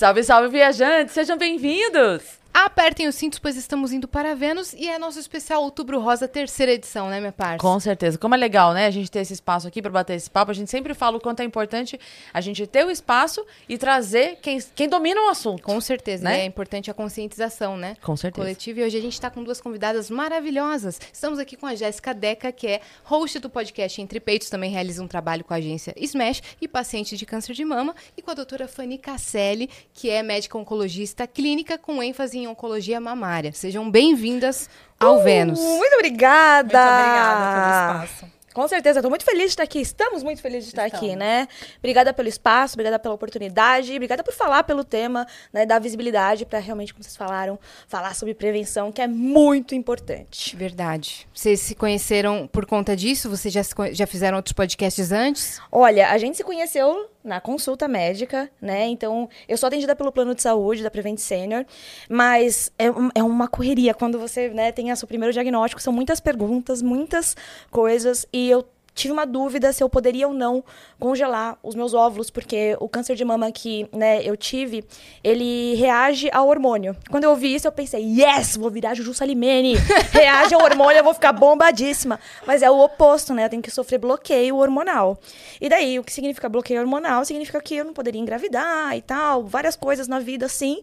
Salve, salve, viajantes! Sejam bem-vindos! Apertem os cintos, pois estamos indo para Vênus e é nosso especial Outubro Rosa, terceira edição, né, minha parte? Com certeza. Como é legal, né, a gente ter esse espaço aqui para bater esse papo. A gente sempre fala o quanto é importante a gente ter o espaço e trazer quem, quem domina o assunto. Com certeza, Né? né? É importante a conscientização, né? Com certeza. Coletiva. E hoje a gente está com duas convidadas maravilhosas. Estamos aqui com a Jéssica Deca, que é host do podcast Entre Peitos, também realiza um trabalho com a agência Smash e paciente de câncer de mama. E com a doutora Fanny Casselli, que é médica oncologista clínica com ênfase em oncologia mamária. Sejam bem-vindas ao Vênus. Muito obrigada! Muito obrigada pelo espaço. Com certeza, estou muito feliz de estar aqui. Estamos muito felizes de estar aqui, Estamos. né? Obrigada pelo espaço, obrigada pela oportunidade, obrigada por falar pelo tema, né? Dar visibilidade para realmente, como vocês falaram, falar sobre prevenção, que é muito importante. Verdade. Vocês se conheceram por conta disso? Vocês já, já fizeram outros podcasts antes? Olha, a gente se conheceu na consulta médica, né? Então, eu sou atendida pelo plano de saúde da Prevent Senior, mas é, é uma correria quando você né, tem o seu primeiro diagnóstico, são muitas perguntas, muitas coisas, e eu tive uma dúvida se eu poderia ou não congelar os meus óvulos, porque o câncer de mama que né, eu tive, ele reage ao hormônio. Quando eu ouvi isso, eu pensei, yes, vou virar Juju Salimene, reage ao hormônio, eu vou ficar bombadíssima. Mas é o oposto, né? Eu tenho que sofrer bloqueio hormonal. E daí, o que significa bloqueio hormonal? Significa que eu não poderia engravidar e tal, várias coisas na vida assim.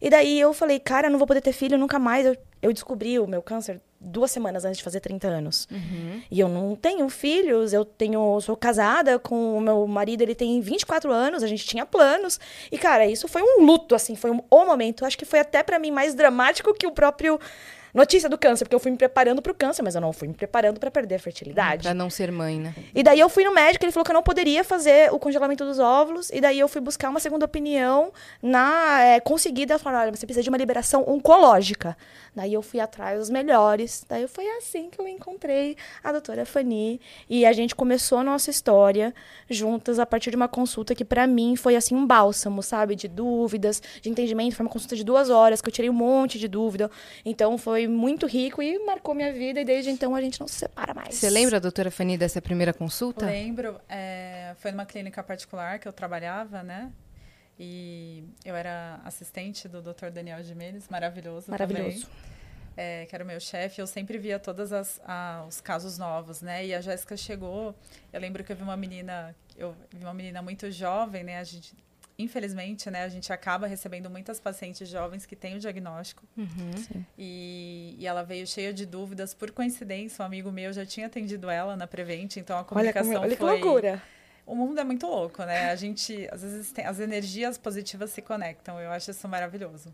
E daí eu falei, cara, eu não vou poder ter filho nunca mais. Eu, eu descobri o meu câncer duas semanas antes de fazer 30 anos. E eu não tenho filhos, eu tenho sou casada com o meu marido, ele tem 24 anos, a gente tinha planos. E cara, isso foi um luto assim, foi um, o momento, acho que foi até pra mim mais dramático que o próprio notícia do câncer, porque eu fui me preparando pro câncer, mas eu não fui me preparando pra perder a fertilidade. Pra não ser mãe, né? E daí eu fui no médico, ele falou que eu não poderia fazer o congelamento dos óvulos. E daí eu fui buscar uma segunda opinião na é, conseguida. Falou, olha, você precisa de uma liberação oncológica. Daí eu fui atrás dos melhores. Daí foi assim que eu encontrei a doutora Fanny. E a gente começou a nossa história juntas a partir de uma consulta que pra mim foi assim um bálsamo, sabe? De dúvidas, de entendimento. Foi uma consulta de duas horas que eu tirei um monte de dúvida. Então foi muito rico e marcou minha vida. E desde então a gente não se separa mais. Você lembra, doutora Fanny, dessa primeira consulta? Lembro, é, foi numa clínica particular que eu trabalhava, né? E eu era assistente do Dr. Daniel Jimenez, maravilhoso. Maravilhoso. Também, é, que era o meu chefe. Eu sempre via todos os casos novos, né? E a Jéssica chegou. Eu lembro que eu vi uma menina, eu vi uma menina muito jovem, né? A gente, infelizmente, né? A gente acaba recebendo muitas pacientes jovens que têm o diagnóstico. E, e ela veio cheia de dúvidas. Por coincidência, um amigo meu já tinha atendido ela na Prevent, então a Olha, comunicação como, olha que foi... loucura. O mundo é muito louco, né? A gente, às vezes, tem, as energias positivas se conectam. Eu acho isso maravilhoso.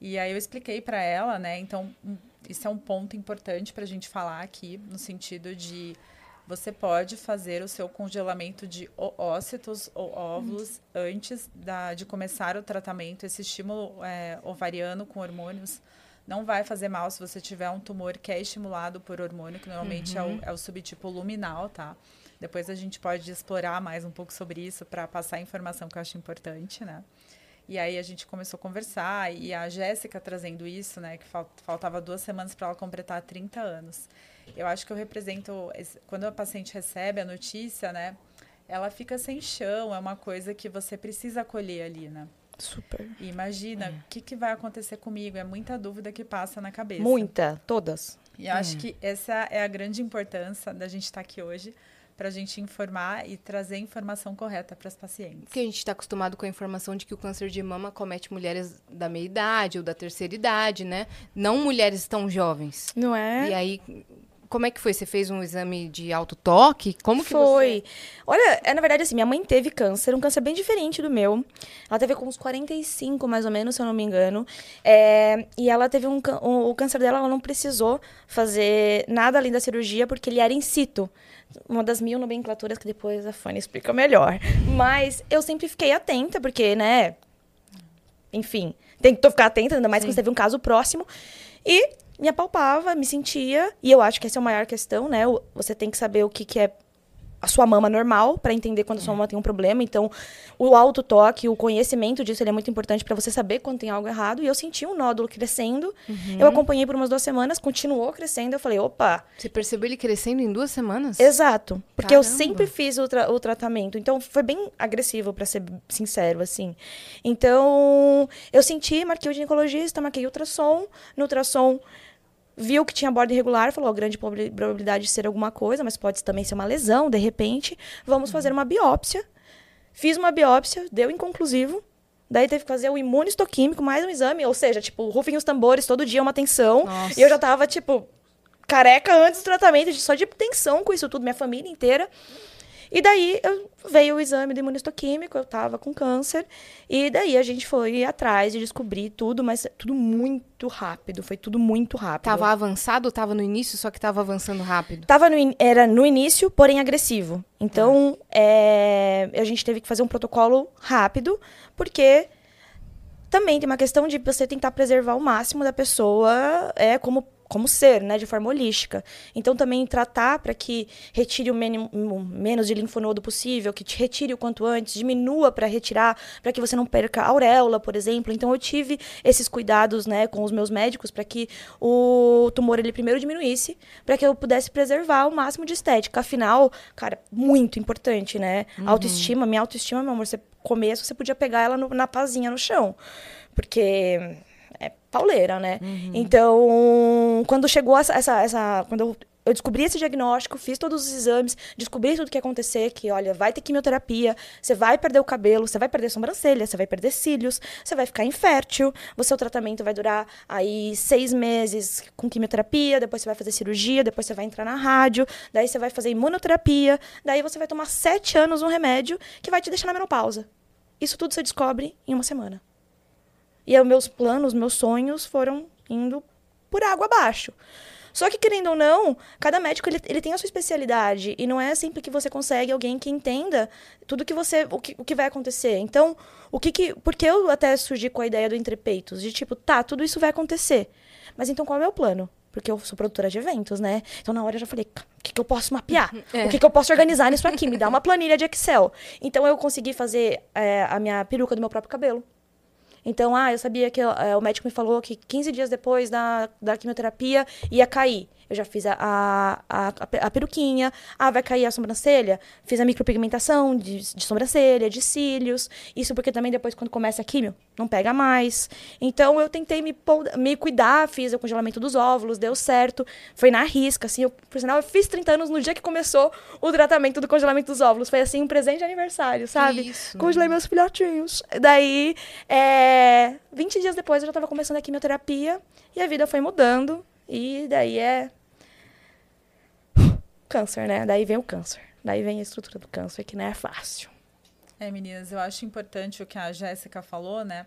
E aí eu expliquei para ela, né? Então, um, isso é um ponto importante para a gente falar aqui, no sentido de você pode fazer o seu congelamento de ócitos ou óvulos antes da, de começar o tratamento. Esse estímulo é, ovariano com hormônios não vai fazer mal se você tiver um tumor que é estimulado por hormônio, que normalmente é, o, é o subtipo luminal, tá? Depois a gente pode explorar mais um pouco sobre isso para passar a informação que eu acho importante, né? E aí a gente começou a conversar e a Jéssica trazendo isso, né? Que fal- faltava duas semanas para ela completar 30 anos. Eu acho que eu represento quando a paciente recebe a notícia, né? Ela fica sem chão, é uma coisa que você precisa acolher ali, né? Super. E imagina, o que, que vai acontecer comigo? É muita dúvida que passa na cabeça. Muita, todas. E eu acho que essa é a grande importância da gente estar aqui hoje, para a gente informar e trazer a informação correta para as pacientes. Porque a gente está acostumado com a informação de que o câncer de mama comete mulheres da meia idade ou da terceira idade, né? Não mulheres tão jovens. Não é? E aí, como é que foi? Você fez um exame de autotoque? Como que Foi. Olha, é na verdade assim, minha mãe teve câncer, um câncer bem diferente do meu. Ela teve com uns 45, mais ou menos, se eu não me engano. É, e ela teve um, o, o câncer dela, ela não precisou fazer nada além da cirurgia, porque ele era in situ. Uma das mil nomenclaturas que depois a Fanny explica melhor. Mas eu sempre fiquei atenta, porque, né? Enfim, tem que ficar atenta, ainda mais que você teve um caso próximo. E me apalpava, me sentia. E eu acho que essa é a maior questão, né? Você tem que saber o que, que é a sua mama normal para entender quando a sua mama tem um problema. Então, o autotoque, o conhecimento disso, ele é muito importante para você saber quando tem algo errado. E eu senti um nódulo crescendo. Uhum. Eu acompanhei por umas duas semanas, continuou crescendo. Eu falei, opa, Você percebeu ele crescendo em duas semanas? Exato. Porque eu Caramba. sempre fiz o, tra- o tratamento. Então, foi bem agressivo, pra ser sincero, assim. Então, eu senti, marquei o ginecologista, marquei ultrassom. No ultrassom, viu que tinha borda irregular, falou, grande probabil- probabilidade de ser alguma coisa, mas pode também ser uma lesão, de repente. Vamos fazer uma biópsia. Fiz uma biópsia, deu inconclusivo. Daí teve que fazer o imunistoquímico, mais um exame. Ou seja, tipo, rufem os tambores, todo dia uma tensão. Nossa. E eu já tava, tipo, careca antes do tratamento, só de tensão com isso tudo, minha família inteira. E daí eu, veio o exame do imunistoquímico, eu tava com câncer. E daí a gente foi atrás de descobrir tudo, mas tudo muito rápido. Foi tudo muito rápido. Tava avançado ou tava no início, só que tava avançando rápido? Tava no, era no início, porém agressivo. Então, é, a gente teve que fazer um protocolo rápido, porque também tem uma questão de você tentar preservar o máximo da pessoa é como como ser, né, de forma holística. Então também tratar para que retire o, meni- o menos de linfonodo possível, que te retire o quanto antes, diminua para retirar, para que você não perca a auréola, por exemplo. Então eu tive esses cuidados, né, com os meus médicos para que o tumor ele primeiro diminuísse, para que eu pudesse preservar o máximo de estética. Afinal, cara, muito importante, né? Autoestima, minha autoestima, meu amor, você começo você podia pegar ela no- na pazinha no chão. Porque é pauleira, né? Então, quando chegou essa, essa, essa quando eu, eu descobri esse diagnóstico, fiz todos os exames, descobri tudo que ia acontecer, que olha, vai ter quimioterapia, você vai perder o cabelo, você vai perder sobrancelha, você vai perder cílios, você vai ficar infértil, o seu tratamento vai durar aí seis meses com quimioterapia, depois você vai fazer cirurgia, depois você vai entrar na rádio, daí você vai fazer imunoterapia, daí você vai tomar sete anos um remédio que vai te deixar na menopausa. Isso tudo você descobre em uma semana. E os meus planos, meus sonhos foram indo por água abaixo. Só que, querendo ou não, cada médico ele, ele tem a sua especialidade. E não é sempre que você consegue alguém que entenda tudo que você. o que, o que vai acontecer. Então, o que que. Porque eu até surgi com a ideia do Entrepeitos, de tipo, tá, tudo isso vai acontecer. Mas então qual é o meu plano? Porque eu sou produtora de eventos, né? Então, na hora eu já falei, o que, que eu posso mapear? É. O que, que eu posso organizar nisso aqui? Me dá uma planilha de Excel. Então, eu consegui fazer é, a minha peruca do meu próprio cabelo. Então, ah, eu sabia que eh, o médico me falou que 15 dias depois da, da quimioterapia ia cair. Eu já fiz a, a, a, a peruquinha. Ah, vai cair a sobrancelha? Fiz a micropigmentação de, de sobrancelha, de cílios. Isso porque também depois, quando começa a quimio, não pega mais. Então, eu tentei me, me cuidar, fiz o congelamento dos óvulos, deu certo. Foi na risca, assim. Eu, por sinal, eu fiz 30 anos no dia que começou o tratamento do congelamento dos óvulos. Foi, assim, um presente de aniversário, sabe? isso, Congelei meus filhotinhos. Daí, é, 20 dias depois, eu já tava começando a quimioterapia e a vida foi mudando. E daí é. Câncer, né? Daí vem o câncer. Daí vem a estrutura do câncer, que não é fácil. É, meninas, eu acho importante o que a Jéssica falou, né?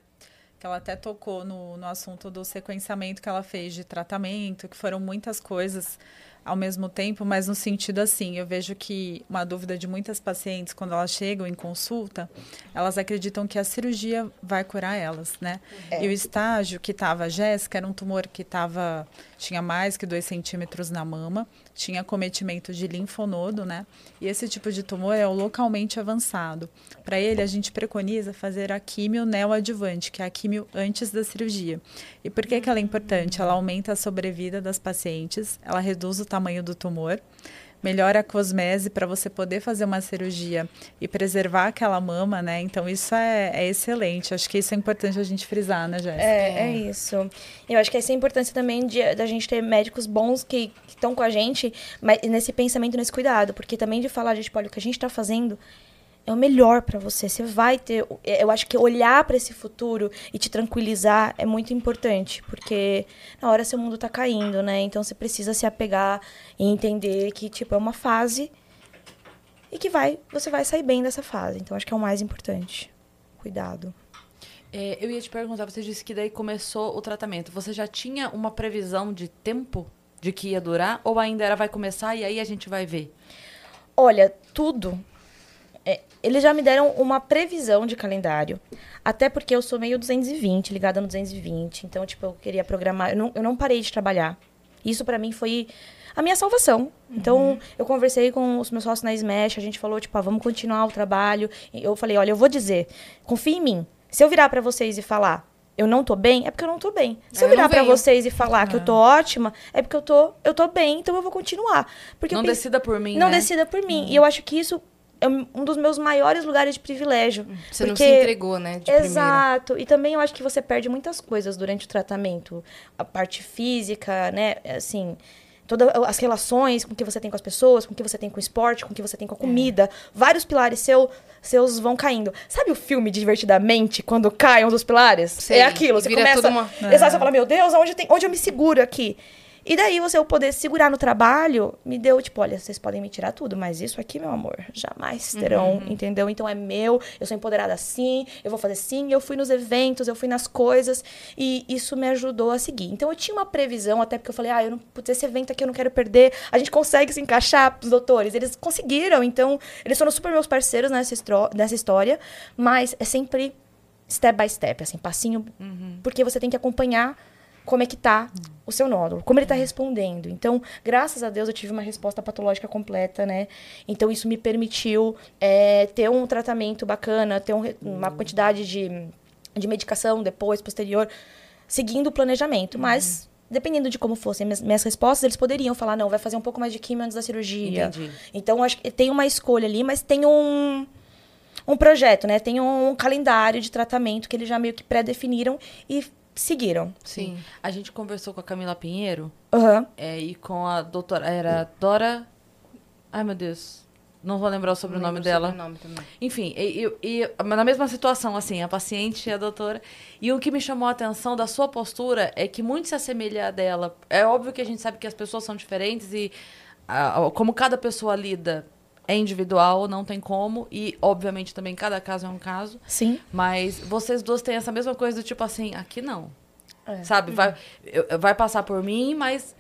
Que ela até tocou no, no assunto do sequenciamento que ela fez de tratamento, que foram muitas coisas ao mesmo tempo, mas no sentido assim, eu vejo que uma dúvida de muitas pacientes quando elas chegam em consulta, elas acreditam que a cirurgia vai curar elas, né? E o estágio que estava a Jéssica era um tumor que tava, tinha mais que 2 centímetros na mama, tinha cometimento de linfonodo, né? E esse tipo de tumor é o localmente avançado. Para ele, a gente preconiza fazer a químio neoadjuvante, que é a químio antes da cirurgia. E por que, que ela é importante? Ela aumenta a sobrevida das pacientes, ela reduz o tamanho do tumor, melhora a cosmese para você poder fazer uma cirurgia e preservar aquela mama, né? Então, isso é, é excelente. Acho que isso é importante a gente frisar, né, Jéssica? É, é isso. Eu acho que essa é a importância também de, da gente ter médicos bons que estão com a gente, mas nesse pensamento, nesse cuidado. Porque também de falar, gente, olha, o que a gente tá fazendo é o melhor para você. Você vai ter. Eu acho que olhar para esse futuro e te tranquilizar é muito importante, porque na hora seu mundo tá caindo, né? Então você precisa se apegar e entender que tipo é uma fase e que vai, você vai sair bem dessa fase. Então acho que é o mais importante. Cuidado. É, eu ia te perguntar, você disse que daí começou o tratamento. Você já tinha uma previsão de tempo de que ia durar? Ou ainda era vai começar e aí a gente vai ver? Olha, tudo. É, eles já me deram uma previsão de calendário. Até porque eu sou meio 220, ligada no 220. Então, tipo, eu queria programar. Eu não, eu não parei de trabalhar. Isso pra mim foi a minha salvação. Então, eu conversei com os meus sócios na Smash, a gente falou, tipo, ah, vamos continuar o trabalho. Eu falei, olha, eu vou dizer, confia em mim. Se eu virar pra vocês e falar, eu não tô bem, é porque eu não tô bem. Se eu Eu não virar pra venho. vocês e falar que eu tô ótima, é porque eu tô, eu tô bem, então eu vou continuar. Porque Não eu pense- decida por mim, não né? decida por mim. E eu acho que isso é um dos meus maiores lugares de privilégio. Você não porque- se entregou, né? De primeira. Exato. E também eu acho que você perde muitas coisas durante o tratamento. A parte física, né? Assim, todas as relações com que você tem com as pessoas, com que você tem com o esporte, com que você tem com a comida. Vários pilares seu, seus vão caindo. Sabe o filme Divertidamente, quando cai um dos pilares? Sei. É aquilo. Você começa... uma- Exato, você fala, meu Deus, onde, tem, onde eu me seguro aqui? E daí você, eu poder segurar no trabalho, me deu, tipo, olha, vocês podem me tirar tudo, mas isso aqui, meu amor, jamais terão, entendeu? Então é meu, eu sou empoderada assim, eu vou fazer assim, eu fui nos eventos, eu fui nas coisas, e isso me ajudou a seguir. Então eu tinha uma previsão, até porque eu falei, ah, eu não, putz, esse evento aqui eu não quero perder, a gente consegue se encaixar, os doutores, eles conseguiram, então eles foram super meus parceiros nessa, nessa história, mas é sempre step by step, assim, passinho, porque você tem que acompanhar como é que tá o seu nódulo, como ele tá respondendo. Então, graças a Deus, eu tive uma resposta patológica completa, né? Então, isso me permitiu é, ter um tratamento bacana, ter um uma quantidade de, de medicação depois, posterior, seguindo o planejamento. Mas, dependendo de como fossem minhas, minhas respostas, eles poderiam falar, não, vai fazer um pouco mais de quimio antes da cirurgia. Entendi. Então, acho que tem uma escolha ali, mas tem um, um projeto, né? Tem um calendário de tratamento que eles já meio que pré-definiram e seguiram. Sim. A gente conversou com a Camila Pinheiro Aham. é, e com a doutora. Era Dora. Ai, meu Deus. Não vou lembrar o sobrenome dela. sobrenome também. Enfim, e, e- e- na mesma situação, assim, a paciente e a doutora. E o que me chamou a atenção da sua postura é que muito se assemelha a dela. É óbvio que a gente sabe que as pessoas são diferentes e ah, como cada pessoa lida é individual, não tem como. E, obviamente, também cada caso é um caso. Sim. Mas vocês duas têm essa mesma coisa do tipo assim, aqui não. É. Sabe? Vai, eu- vai passar por mim, mas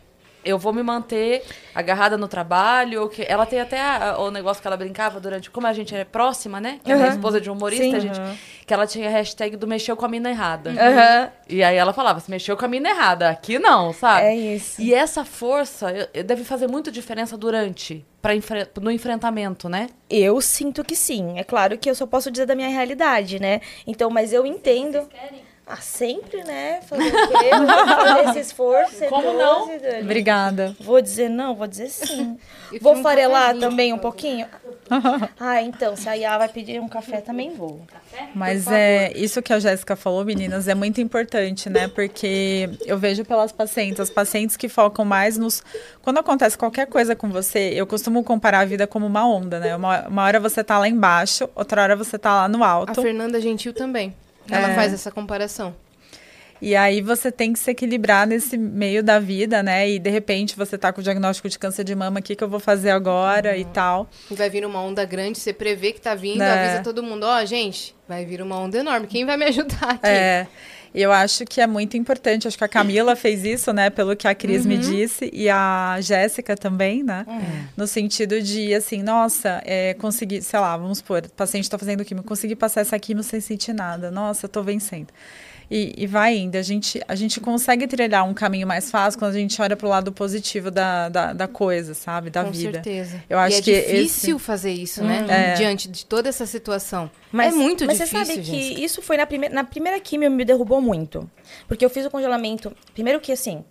eu vou me manter agarrada no trabalho. Que... Ela tem até a- o negócio que ela brincava durante. Como a gente é próxima, né? Que ela é esposa de um humorista, Sim. a gente, que ela tinha a hashtag do mexeu com a mina errada. Aham. E aí ela falava, se mexeu com a mina errada, aqui não, sabe? É isso. E essa força eu- eu- deve fazer muita diferença durante, pra enfre- no enfrentamento, né? Eu sinto que sim. É claro que eu só posso dizer da minha realidade, né? Então, mas eu entendo. Ah, sempre, né? Fazer o quê? Fazer esse esforço. ser Como não? doce, Dani. Obrigada. Vou dizer não, vou dizer sim. Vou um farelar cafezinho, também um pouquinho? Ah, então, se a Iá vai pedir um café, também vou. Mas é isso que a Jéssica falou, meninas, é muito importante, né? Porque eu vejo pelas pacientes, as pacientes que focam mais nos. Quando acontece qualquer coisa com você, eu costumo comparar a vida como uma onda, né? Uma, uma hora você tá lá embaixo, outra hora você tá lá no A alto. Fernanda Gentil também. Ela É. faz essa comparação. E aí você tem que se equilibrar nesse meio da vida, né? E de repente você tá com o diagnóstico de câncer de mama, o que, que eu vou fazer agora e tal. E vai vir uma onda grande, você prevê que tá vindo, É. avisa todo mundo, ó, gente, vai vir uma onda enorme. Quem vai me ajudar aqui? É. Eu acho que é muito importante. Acho que a Camila fez isso, né? Pelo que a Cris me disse. E a Jéssica também, né? No sentido de, assim, nossa, é, conseguir, sei lá, vamos supor, o paciente tá fazendo químio, consegui passar essa químio sem sentir nada. Nossa, eu tô vencendo. E, e vai indo. A gente, a gente consegue trilhar um caminho mais fácil quando a gente olha pro lado positivo da, da, da coisa, sabe? Da Com vida. certeza. Eu acho e é que difícil fazer isso, né? É. Diante de toda essa situação. Mas, é muito mas difícil, você sabe gente. que isso foi na, prime na primeira quimio me derrubou muito. Porque eu fiz o congelamento. Primeiro que assim.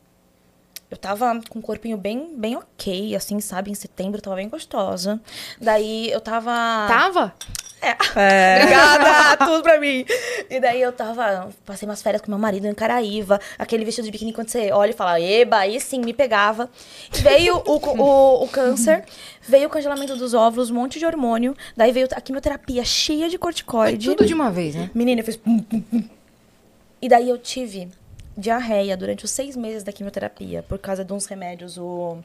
Eu tava com um corpinho bem, bem ok, assim, sabe? Em setembro eu tava bem gostosa. Daí eu tava. Tava? É. Obrigada, tudo pra mim. E daí eu tava, passei umas férias com meu marido em Caraíva, aquele vestido de biquíni quando você olha e fala, eba, aí sim, me pegava. Veio o, o, o câncer, veio o congelamento dos óvulos, um monte de hormônio, daí veio a quimioterapia cheia de corticoide. Tudo de uma vez, né? Menina, eu fiz pum, pum, pum. E daí eu tive diarreia durante os seis meses da quimioterapia, por causa de uns remédios, o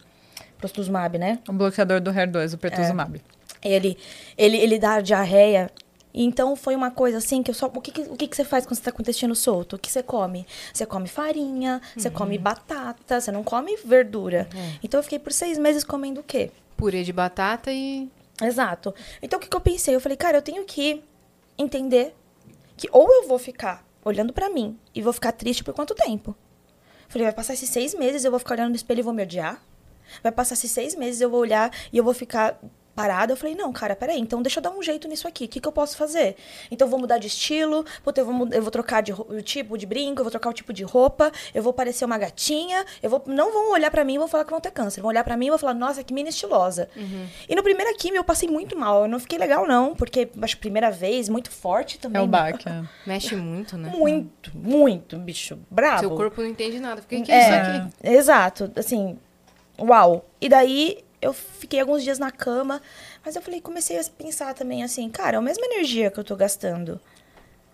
prostuzumab, né? O bloqueador do HER2, o pertuzumab. Ele, ele, ele dá diarreia. Então foi uma coisa assim que eu só. O que, que- o que, que você faz quando você tá com o intestino solto? O que você come? Você come farinha, você come batata, você não come verdura. Então eu fiquei por seis meses comendo o quê? Purê de batata e. Exato. Então o que, que eu pensei? Eu falei, cara, eu tenho que entender que ou eu vou ficar olhando pra mim e vou ficar triste por quanto tempo? Falei, vai passar esses seis meses, eu vou ficar olhando no espelho e vou me odiar? Vai passar esses seis meses, eu vou olhar e eu vou ficar parada. Eu falei, não, cara, peraí, então deixa eu dar um jeito nisso aqui. O que, que eu posso fazer? Então eu vou mudar de estilo, eu vou, eu vou trocar de o tipo de brinco, eu vou trocar o tipo de roupa, eu vou parecer uma gatinha. Eu vou. Não vão olhar pra mim e vão falar que vão ter câncer. Vão olhar pra mim e vão falar, nossa, que mina estilosa. E no primeiro químio eu passei muito mal. Eu não fiquei legal, não, porque acho que primeira vez, muito forte também. É o baque. é. Mexe muito, né? Muito, muito, bicho. Bravo. Seu corpo não entende nada. Fica, que é isso É, aqui? exato. Assim, uau. E daí eu fiquei alguns dias na cama, mas eu falei, comecei a pensar também assim, cara, é a mesma energia que eu tô gastando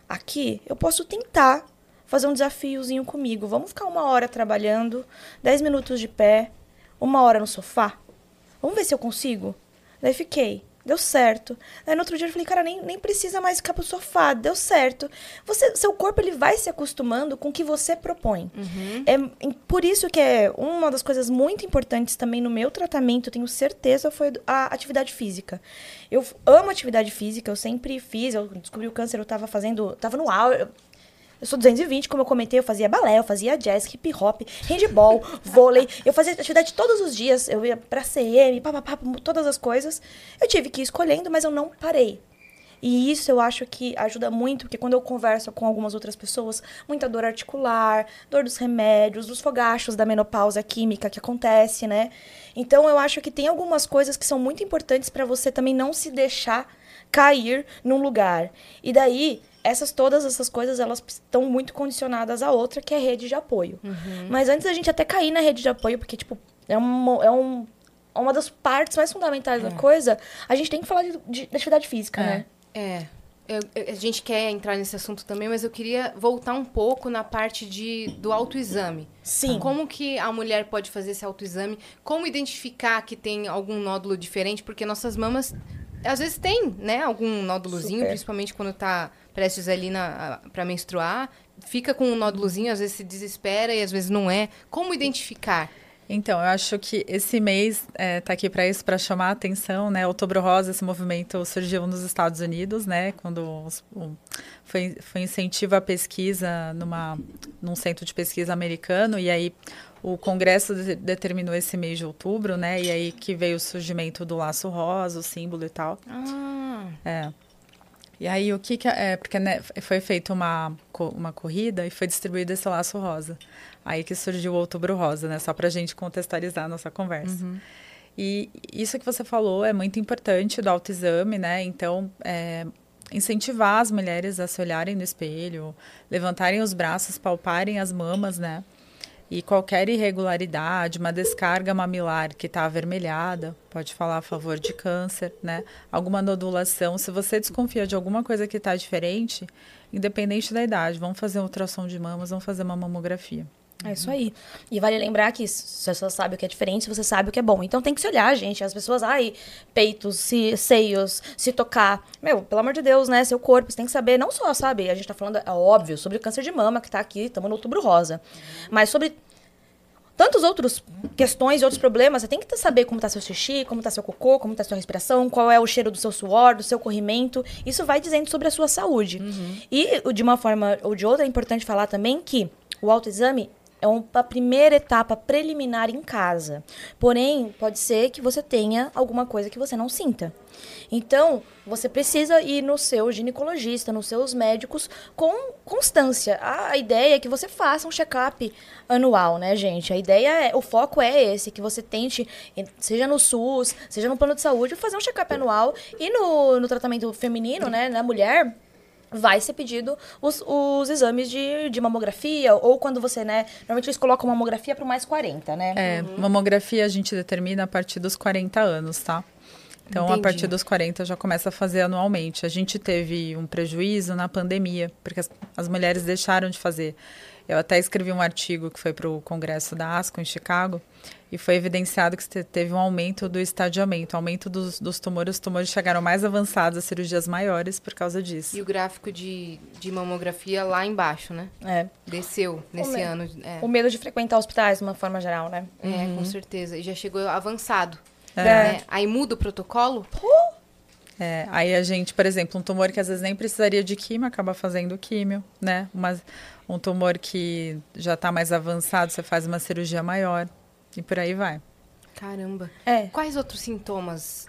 aqui, eu posso tentar fazer um desafiozinho comigo. Vamos ficar uma hora trabalhando, 10 minutos de pé, uma hora no sofá. Vamos ver se eu consigo? Daí fiquei. Deu certo. Aí no outro dia eu falei, cara, nem, nem precisa mais ficar pro sofá. Deu certo. Você, seu corpo ele vai se acostumando com o que você propõe. É em- por isso que é uma das coisas muito importantes também no meu tratamento, tenho certeza, foi a atividade física. Eu amo atividade física, eu sempre fiz. Eu descobri o câncer, eu tava fazendo. Tava no auge. Eu sou 220, como eu comentei, eu fazia balé, eu fazia jazz, hip hop, handball, vôlei. Eu fazia atividade todos os dias. Eu ia pra CM, papapá, todas as coisas. Eu tive que ir escolhendo, mas eu não parei. E isso eu acho que ajuda muito, porque quando eu converso com algumas outras pessoas, muita dor articular, dor dos remédios, dos fogachos da menopausa química que acontece, né? Então eu acho que tem algumas coisas que são muito importantes para você também não se deixar cair num lugar. E daí, essas todas essas coisas, elas estão muito condicionadas à outra, que é a rede de apoio. Mas antes da gente até cair na rede de apoio, porque, tipo, é, um, é um, uma das partes mais fundamentais da coisa, a gente tem que falar de, de, de atividade física, É. né? É. Eu- eu- a gente quer entrar nesse assunto também, mas eu queria voltar um pouco na parte de, do autoexame. Sim. Como que a mulher pode fazer esse autoexame? Como identificar que tem algum nódulo diferente? Porque nossas mamas, às vezes tem, né? Algum nódulozinho, Super. principalmente quando tá prestes ali na, pra menstruar. Fica com um nódulozinho, às vezes se desespera e às vezes não é. Como identificar? Então, eu acho que esse mês está aqui para isso, para chamar a atenção, né? Outubro Rosa, esse movimento surgiu nos Estados Unidos, né? Quando os- o- foi, foi incentivo à pesquisa numa, num centro de pesquisa americano, e aí o Congresso de- determinou esse mês de outubro, né? E aí que veio o surgimento do laço rosa, o símbolo e tal. Ah, É. E aí, o que que... É, porque né, foi feita uma, uma corrida e foi distribuído esse laço rosa. Aí que surgiu o Outubro Rosa, né? Só pra gente contextualizar a nossa conversa. E isso que você falou é muito importante do autoexame, né? Então, é, incentivar as mulheres a se olharem no espelho, levantarem os braços, palparem as mamas, né? E qualquer irregularidade, uma descarga mamilar que está avermelhada, pode falar a favor de câncer, né? Alguma nodulação. Se você desconfia de alguma coisa que está diferente, independente da idade, vamos fazer um ultrassom de mamas, vamos fazer uma mamografia. É isso aí. E vale lembrar que se você sabe o que é diferente, você sabe o que é bom. Então tem que se olhar, gente. As pessoas, ai, peitos, se, seios, se tocar. Meu, pelo amor de Deus, né? Seu corpo, você tem que saber, não só, sabe? A gente tá falando, é óbvio, sobre o câncer de mama, que tá aqui, estamos no outubro rosa. Mas sobre tantos outros questões e outros problemas, você tem que saber como tá seu xixi, como tá seu cocô, como tá sua respiração, qual é o cheiro do seu suor, do seu corrimento. Isso vai dizendo sobre a sua saúde. E de uma forma ou de outra é importante falar também que o autoexame é uma primeira etapa preliminar em casa. Porém, pode ser que você tenha alguma coisa que você não sinta. Então, você precisa ir no seu ginecologista, nos seus médicos, com constância. A, ideia é que você faça um check-up anual, né, gente? A ideia é, o foco é esse, que você tente, seja no SUS, seja no plano de saúde, fazer um check-up anual. E no, no tratamento feminino, né, na mulher, vai ser pedido os, os exames de, de mamografia, ou quando você, né, normalmente eles colocam mamografia para mais 40, né? É, mamografia a gente determina a partir dos 40 anos, tá? Então, a Entendi. partir dos 40 já começa a fazer anualmente. A gente teve um prejuízo na pandemia, porque as, as mulheres deixaram de fazer. Eu até escrevi um artigo que foi para o congresso da ASCO em Chicago e foi evidenciado que teve um aumento do estadiamento, aumento dos, dos tumores. Os tumores chegaram mais avançados, as cirurgias maiores por causa disso. e o gráfico de, de mamografia lá embaixo, né? É. Desceu nesse me- ano. É, O medo de frequentar hospitais, de uma forma geral, né? é, com certeza. E já chegou avançado. É. né? Aí muda o protocolo? É, aí a gente, por exemplo, um tumor que às vezes nem precisaria de químio, acaba fazendo químio, né? Uma, Um tumor que já está mais avançado, você faz uma cirurgia maior e por aí vai. Caramba. É. Quais outros sintomas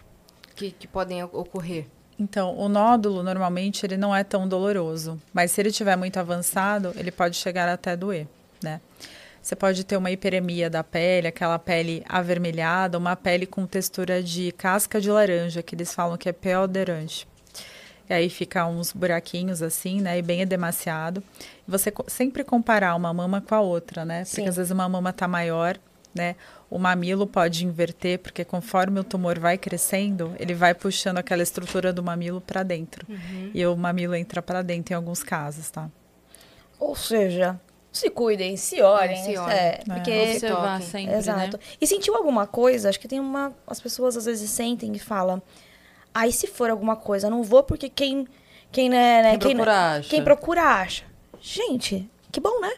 que, que podem ocorrer? Então, o nódulo, normalmente, ele não é tão doloroso. Mas se ele estiver muito avançado, ele pode chegar até doer, né? Você pode ter uma hiperemia da pele, aquela pele avermelhada, uma pele com textura de casca de laranja, que eles falam que é peoderante. E aí fica uns buraquinhos assim, né? E bem edemaciado. Você sempre comparar uma mama com a outra, né? Porque Sim. às vezes uma mama tá maior, né? O mamilo pode inverter, porque conforme o tumor vai crescendo, ele vai puxando aquela estrutura do mamilo para dentro. E o mamilo entra para dentro em alguns casos, tá? Ou seja, se cuidem, se olhem. É, se olhem. É, porque É. Observar sempre, Exato. né? E sentiu alguma coisa? Acho que tem uma. As pessoas às vezes sentem e falam. Aí se for alguma coisa, não vou porque quem. Quem, né, né, Quem procura acha. Quem procura acha. Gente, que bom, né?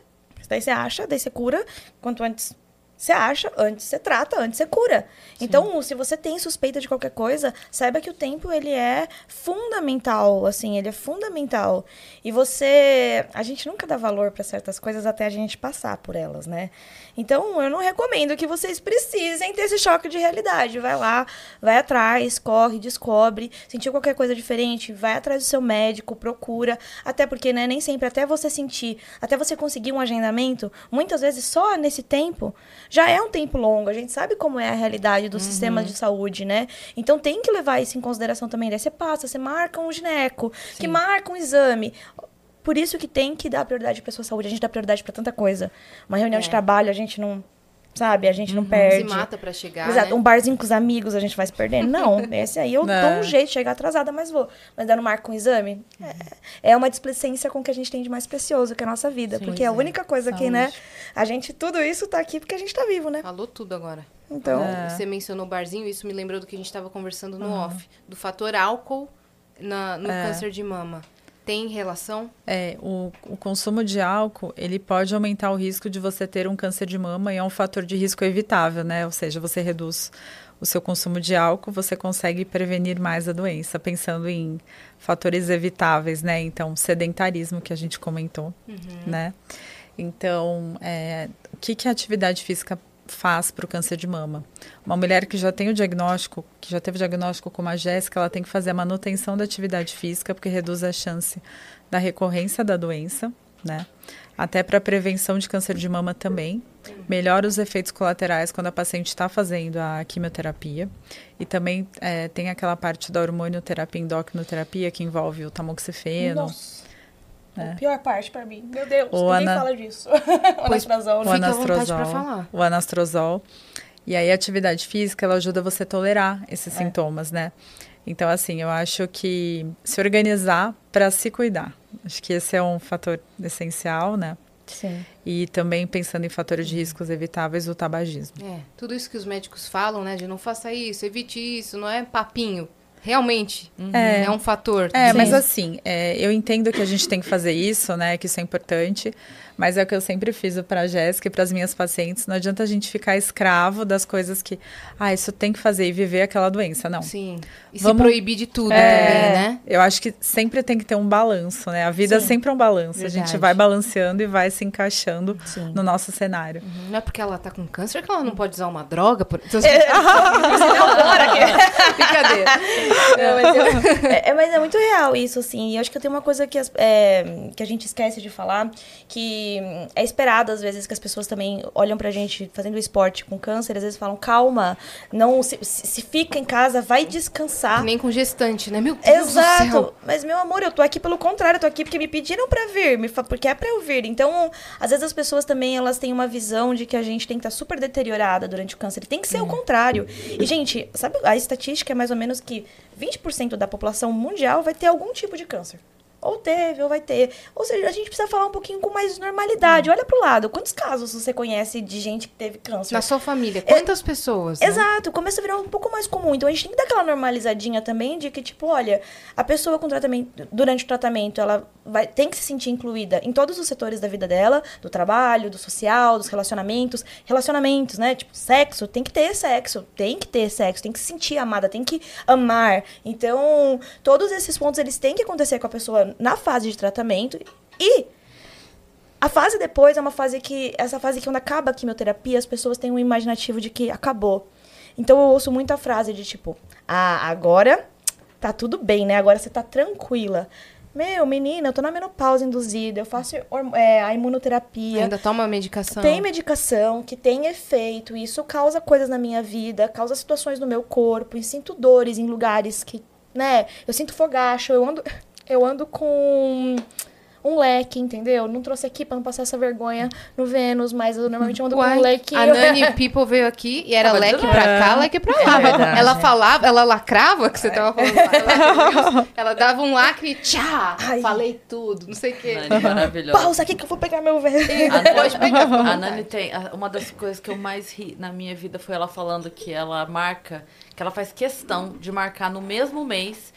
Daí você acha, daí você cura. Quanto antes você acha, antes você trata, antes você cura. Então, se você tem suspeita de qualquer coisa, saiba que o tempo ele é fundamental, assim, ele é fundamental. E você, a gente nunca dá valor para certas coisas até a gente passar por elas, né? Então, eu não recomendo que vocês precisem ter esse choque de realidade. Vai lá, vai atrás, corre, descobre. Sentiu qualquer coisa diferente, vai atrás do seu médico, procura. Até porque, né, nem sempre, até você sentir, até você conseguir um agendamento, muitas vezes só nesse tempo, já é um tempo longo. A gente sabe como é a realidade do sistema de saúde, né? Então tem que levar isso em consideração também. Daí você passa, você marca um gineco, que marca um exame. Por isso que tem que dar prioridade para sua saúde. A gente dá prioridade para tanta coisa. Uma reunião É. de trabalho, a gente não. Sabe? A gente não Se perde. mata pra chegar, Exato. né? Um barzinho com os amigos, a gente vai se perder? Não. Esse aí eu É. dou um jeito de chegar atrasada, mas vou. Mas dando marca um exame? É, é uma displicência com o que a gente tem de mais precioso, que é a nossa vida. Sim, porque a é. única coisa que, né? A gente, tudo isso tá aqui porque a gente tá vivo, né? Falou tudo agora. Então. É. Você mencionou o barzinho, isso me lembrou do que a gente estava conversando no off. Do fator álcool na, no É. câncer de mama. Tem relação? É, o, o consumo de álcool, ele pode aumentar o risco de você ter um câncer de mama e é um fator de risco evitável, né? Ou seja, você reduz o seu consumo de álcool, você consegue prevenir mais a doença, pensando em fatores evitáveis, né? Então, sedentarismo, que a gente comentou, né? Então, é, o que, que a atividade física faz para o câncer de mama? Uma mulher que já tem o diagnóstico, que já teve o diagnóstico como a Jéssica, ela tem que fazer a manutenção da atividade física, porque reduz a chance da recorrência da doença, né? Até para prevenção de câncer de mama também. Melhora os efeitos colaterais quando a paciente está fazendo a quimioterapia. E também é, tem aquela parte da hormonioterapia, endocrinoterapia, que envolve o tamoxifeno. Nossa. A pior parte pra mim. Meu Deus, O ninguém ana- fala disso. o anastrozol, o né? Anastrozol. falar. O anastrozol. E aí a atividade física, ela ajuda você a tolerar esses sintomas, né? Então, assim, eu acho que se organizar para se cuidar. Acho que esse é um fator essencial, né? Sim. E também pensando em fatores de riscos evitáveis, o tabagismo. É, tudo isso que os médicos falam, né? De não faça isso, evite isso, não é papinho. Realmente, É. é um fator. É, Sim. mas assim, é, eu entendo que a gente tem que fazer isso, né? Que isso é importante. Mas é o que eu sempre fiz para a Jéssica e para as minhas pacientes. Não adianta a gente ficar escravo das coisas que, ah, isso tem que fazer e viver aquela doença. Não. Sim. E Vamos- se proibir de tudo É, também, né? Eu acho que sempre tem que ter um balanço, né? A vida Sim. sempre é um balanço. A Verdade. gente vai balanceando e vai se encaixando Sim. no nosso cenário. Não é porque ela tá com câncer que ela não pode usar uma droga. Por... Brincadeira. Não, mas, eu- é, é, mas é muito real isso, assim. E eu acho que tem uma coisa que, as- é, que a gente esquece de falar, que hum, é esperado, às vezes, que as pessoas também olham pra gente fazendo esporte com câncer, às vezes falam, calma, não se, se fica em casa, vai descansar. Nem com gestante, né? Meu Deus do céu. Exato. Mas, meu amor, eu tô aqui pelo contrário, eu tô aqui porque me pediram pra vir, me fa- porque é pra eu vir. Então, às vezes as pessoas também, elas têm uma visão de que a gente tem que estar super deteriorada durante o câncer. Tem que ser o contrário. E, gente, sabe, a estatística é mais ou menos que 20% da população mundial vai ter algum tipo de câncer. Ou teve, ou vai ter. Ou seja, a gente precisa falar um pouquinho com mais normalidade. Olha pro lado. Quantos casos você conhece de gente que teve câncer? Na sua família, quantas pessoas? né? Exato, começa a virar um pouco mais comum. Então a gente tem que dar aquela normalizadinha também de que, tipo, olha, a pessoa com tratamento, durante o tratamento, ela vai, tem que se sentir incluída em todos os setores da vida dela, do trabalho, do social, dos relacionamentos. Relacionamentos, né? Tipo, sexo, tem que ter sexo, tem que ter sexo, tem que se sentir amada, tem que amar. Então, todos esses pontos, eles têm que acontecer com a pessoa na fase de tratamento. E A fase depois é uma fase que. Essa fase que quando acaba a quimioterapia, as pessoas têm um imaginativo de que acabou. Então eu ouço muito a frase de tipo, ah, agora tá tudo bem, né? Agora você tá tranquila. Meu, menina, eu tô na menopausa induzida, eu faço é, a imunoterapia. Ainda toma medicação. Tem medicação que tem efeito, e isso causa coisas na minha vida, causa situações no meu corpo, e sinto dores em lugares que, né? Eu sinto fogacho, eu ando, eu ando com um leque, entendeu? Não trouxe aqui pra não passar essa vergonha no Vênus, mas eu normalmente ando com Uai, um leque. a Nani People veio aqui e era Ah, leque pra é. cá, leque pra lá. É verdade. ela falava, ela lacrava, que você tava falando ela, ela dava um lacre e tchá, Ai. falei tudo, não sei o quê. Nani, maravilhosa. Pausa aqui que eu vou pegar meu Vênus. A Nani, Pode pegar, a. Nani tem. Uma das coisas que eu mais ri na minha vida foi ela falando que ela marca, que ela faz questão de marcar no mesmo mês.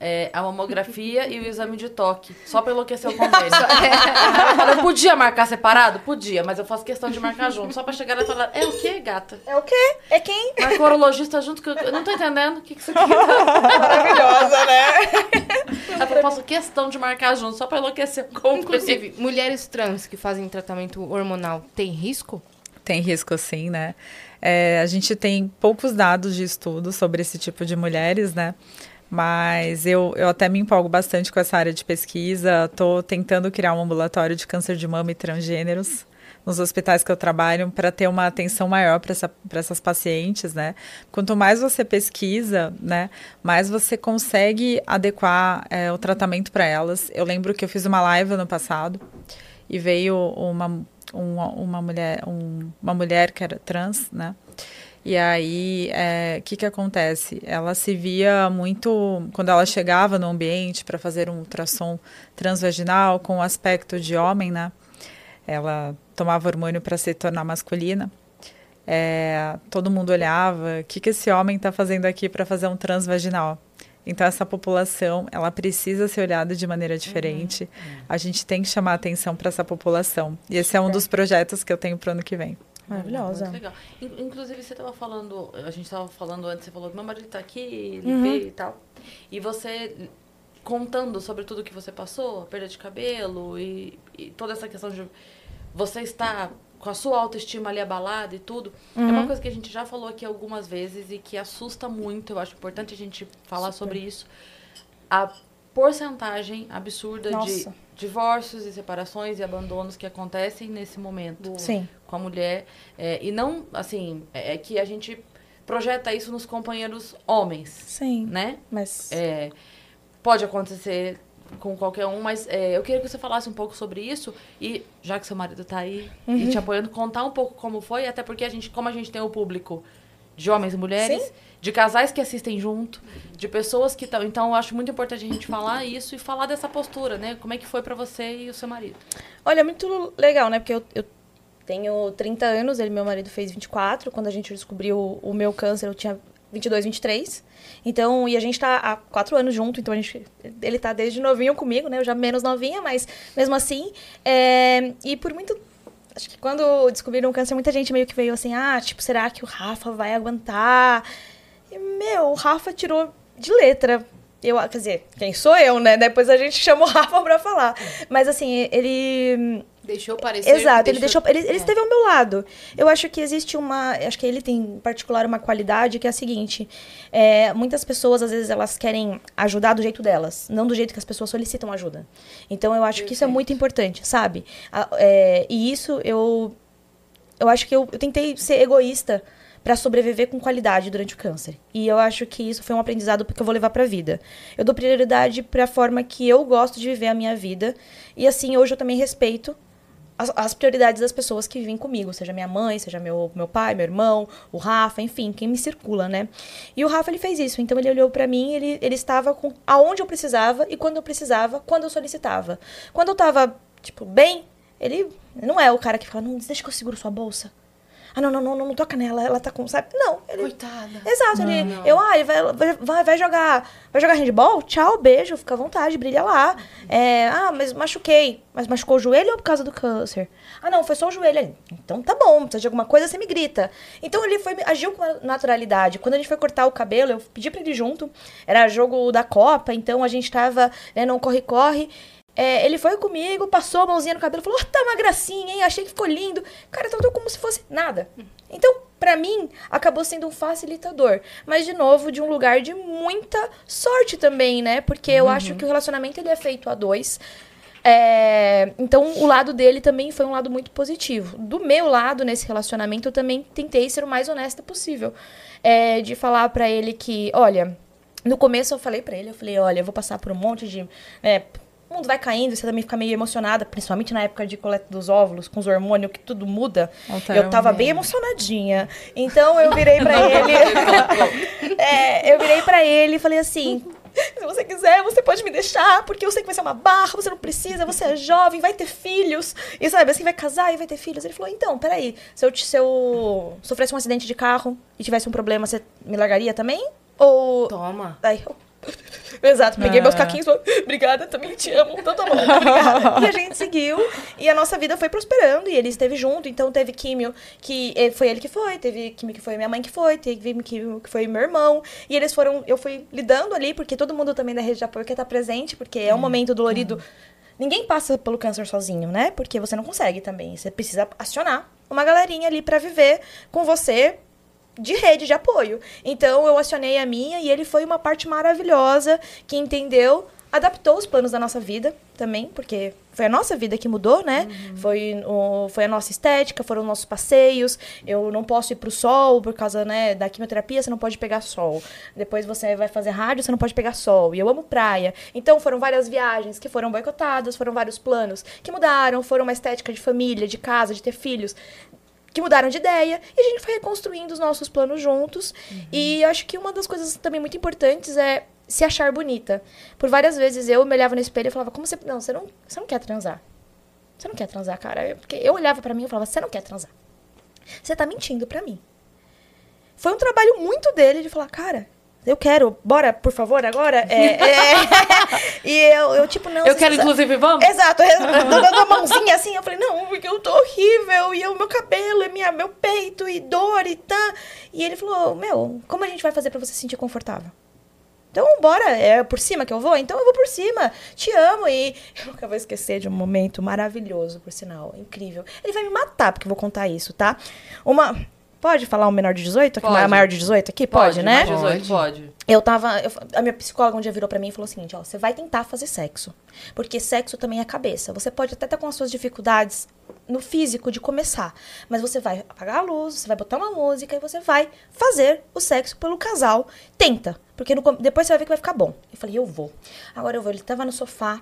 É, a mamografia e o exame de toque. Só pra enlouquecer o convênio. Fala, eu podia marcar separado? Podia, mas eu faço questão de marcar junto. Só pra chegar lá e falar, é o quê, gata? É o quê? É quem? Marcou o urologista junto que eu, eu não tô entendendo. O que, que você quer? Maravilhosa, né? Eu faço questão de marcar junto, só pra enlouquecer o convênio. Inclusive, mulheres trans que fazem tratamento hormonal, tem risco? Tem risco sim, né? É, a gente tem poucos dados de estudo sobre esse tipo de mulheres, né? Mas eu, eu até me empolgo bastante com essa área de pesquisa. Estou tentando criar um ambulatório de câncer de mama e transgêneros nos hospitais que eu trabalho para ter uma atenção maior para essa, essas pacientes, né? Quanto mais você pesquisa, né, mais você consegue adequar é, o tratamento para elas. Eu lembro que eu fiz uma live ano passado e veio uma, uma, uma mulher um, uma mulher que era trans, né? E aí, o que, que acontece? Ela se via muito, quando ela chegava no ambiente para fazer um ultrassom transvaginal com o aspecto de homem, né? Ela tomava hormônio para se tornar masculina. É, todo mundo olhava, o que, que esse homem está fazendo aqui para fazer um transvaginal? Então, essa população, ela precisa ser olhada de maneira diferente. A gente tem que chamar atenção para essa população. E esse é um dos projetos que eu tenho para o ano que vem. Maravilhosa. Muito legal. In- Inclusive, você estava falando, a gente estava falando antes, você falou que meu marido está aqui, ele Uhum. veio e tal. E você contando sobre tudo que você passou, perda de cabelo e, e toda essa questão de você estar com a sua autoestima ali abalada e tudo. É Uhum. uma coisa que a gente já falou aqui algumas vezes e que assusta muito. Eu acho importante a gente falar sobre isso. A porcentagem absurda Nossa. de divórcios e separações e abandonos que acontecem nesse momento Sim. Com a mulher. É, e não, assim, é, é que a gente projeta isso nos companheiros homens, Sim. né? Mas. É, pode acontecer com qualquer um, mas é, eu queria que você falasse um pouco sobre isso e, já que seu marido tá aí e te apoiando, contar um pouco como foi, até porque a gente, como a gente tem o público de homens e mulheres, Sim. de casais que assistem junto, de pessoas que estão. Então, eu acho muito importante a gente falar isso e falar dessa postura, né? Como é que foi pra você e o seu marido? Olha, muito legal, né? Porque eu, eu tenho 30 anos, ele, meu marido, fez 24. Quando a gente descobriu o, meu câncer, eu tinha 22, 23. Então, e a gente tá há quatro anos junto, então a gente. Ele tá desde novinho comigo, né? Eu já menos novinha, mas mesmo assim. é, e por muito. Acho que quando descobriram o câncer, muita gente meio que veio assim, ah, tipo, será que o Rafa vai aguentar? E, meu, o Rafa tirou de letra. Eu, quer dizer, quem sou eu, né? Depois a gente chama o Rafa pra falar. Mas assim, ele. Deixou parecer. Exato, ele deixou. Ele, ele é. esteve ao meu lado. Eu acho que existe uma. Acho que ele tem, em particular, uma qualidade que é a seguinte: é, muitas pessoas, às vezes, elas querem ajudar do jeito delas, não do jeito que as pessoas solicitam ajuda. Então, eu acho que isso é Perfeito. muito importante, sabe? A- é, e isso eu. Eu acho que eu, eu tentei ser egoísta para sobreviver com qualidade durante o câncer. E eu acho que isso foi um aprendizado que eu vou levar para a vida. Eu dou prioridade para a forma que eu gosto de viver a minha vida. E assim, hoje eu também respeito as, as prioridades das pessoas que vivem comigo, seja minha mãe, seja meu, meu pai, meu irmão, o Rafa, enfim, quem me circula, né? E o Rafa, ele fez isso. Então, ele olhou pra mim, ele, ele estava com aonde eu precisava e quando eu precisava, quando eu solicitava. Quando eu tava, tipo, bem, ele não é o cara que fala, não, deixa que eu seguro sua bolsa. Ah, não, não, não, não, não toca nela, ela tá com, sabe? Não, ele, Coitada. Exato, ele, não. eu, ah, ele vai, vai, vai jogar, vai jogar handball? Tchau, beijo, fica à vontade, brilha lá. É, ah, mas machuquei, mas machucou o joelho ou por causa do câncer? Ah, não, foi só o joelho. Então tá bom, precisa de alguma coisa, você me grita. Então ele foi, agiu com naturalidade. Quando a gente foi cortar o cabelo, eu pedi pra ele junto, era jogo da Copa, então a gente tava, né, não corre-corre. É, ele foi comigo, passou a mãozinha no cabelo, falou: oh, tá uma gracinha, hein? Achei que ficou lindo. Cara, tratou como se fosse nada. Então, pra mim, acabou sendo um facilitador. Mas, de novo, de um lugar de muita sorte também, né? Porque eu acho que o relacionamento ele é feito a dois. É, então, o lado dele também foi um lado muito positivo. Do meu lado, nesse relacionamento, eu também tentei ser o mais honesta possível. É, de falar pra ele que, olha, no começo eu falei pra ele, eu falei, olha, eu vou passar por um monte de. né, o mundo vai caindo, você também fica meio emocionada, principalmente na época de coleta dos óvulos, com os hormônios, que tudo muda. Altera eu tava bem emocionadinha. Então eu virei pra ele. É, eu virei pra ele e falei assim. Se você quiser, você pode me deixar, porque eu sei que vai ser uma barra, você não precisa, você é jovem, vai ter filhos. E sabe, assim, vai casar e vai ter filhos. Ele falou, então, peraí, se eu, te- se eu sofresse um acidente de carro e tivesse um problema, você me largaria também? Ou Toma. Aí eu. Exato, peguei Ah. meus caquinhos e falei, obrigada, também te amo, então tá bom, obrigada. E a gente seguiu, e a nossa vida foi prosperando, e ele esteve junto, então teve químio que eh, foi ele que foi, teve químio que foi minha mãe que foi, teve químio que foi meu irmão, e eles foram, eu fui lidando ali, porque todo mundo também da rede de apoio quer estar presente, porque é um momento dolorido. Ninguém passa pelo câncer sozinho, né? Porque você não consegue também, você precisa acionar uma galerinha ali pra viver com você de rede de apoio. Então eu acionei a minha e ele foi uma parte maravilhosa que entendeu, adaptou os planos da nossa vida também, porque foi a nossa vida que mudou, né? Foi, o, foi a nossa estética, foram os nossos passeios. Eu não posso ir pro sol por causa, né, da quimioterapia, você não pode pegar sol. Depois você vai fazer rádio, você não pode pegar sol. E eu amo praia. Então foram várias viagens que foram boicotadas, foram vários planos que mudaram, foram uma estética de família, de casa, de ter filhos que mudaram de ideia e a gente foi reconstruindo os nossos planos juntos. E acho que uma das coisas também muito importantes é se achar bonita. Por várias vezes eu me olhava no espelho e falava: "Como você não, você não, você não quer transar? Você não quer transar, cara?" Porque eu olhava pra mim e falava: "Você não quer transar? Você tá mentindo pra mim." Foi um trabalho muito dele de falar: "Cara, eu quero, bora, por favor, agora? É, é. e eu, eu, tipo, não. Eu quero, sabe- inclusive, vamos? Exato, dando a mãozinha assim, eu falei, não, porque eu tô horrível, e o meu cabelo, e minha, meu peito, e dor, e tá. E ele falou, meu, como a gente vai fazer pra você se sentir confortável? Então, bora, é por cima que eu vou? Então eu vou por cima, te amo, e eu nunca vou esquecer de um momento maravilhoso, por sinal, incrível. Ele vai me matar, porque eu vou contar isso, tá? Uma... Pode falar um menor de 18? Aqui, Pode. maior de 18 aqui? Pode, né? mais 18, pode. Eu tava. eu- a minha psicóloga um dia virou pra mim e falou o seguinte: ó, você vai tentar fazer sexo. Porque sexo também é cabeça. Você pode até estar com as suas dificuldades no físico de começar. Mas você vai apagar a luz, você vai botar uma música e você vai fazer o sexo pelo casal. Tenta. Porque no depois você vai ver que vai ficar bom. Eu falei, eu vou. Agora eu vou. Ele tava no sofá.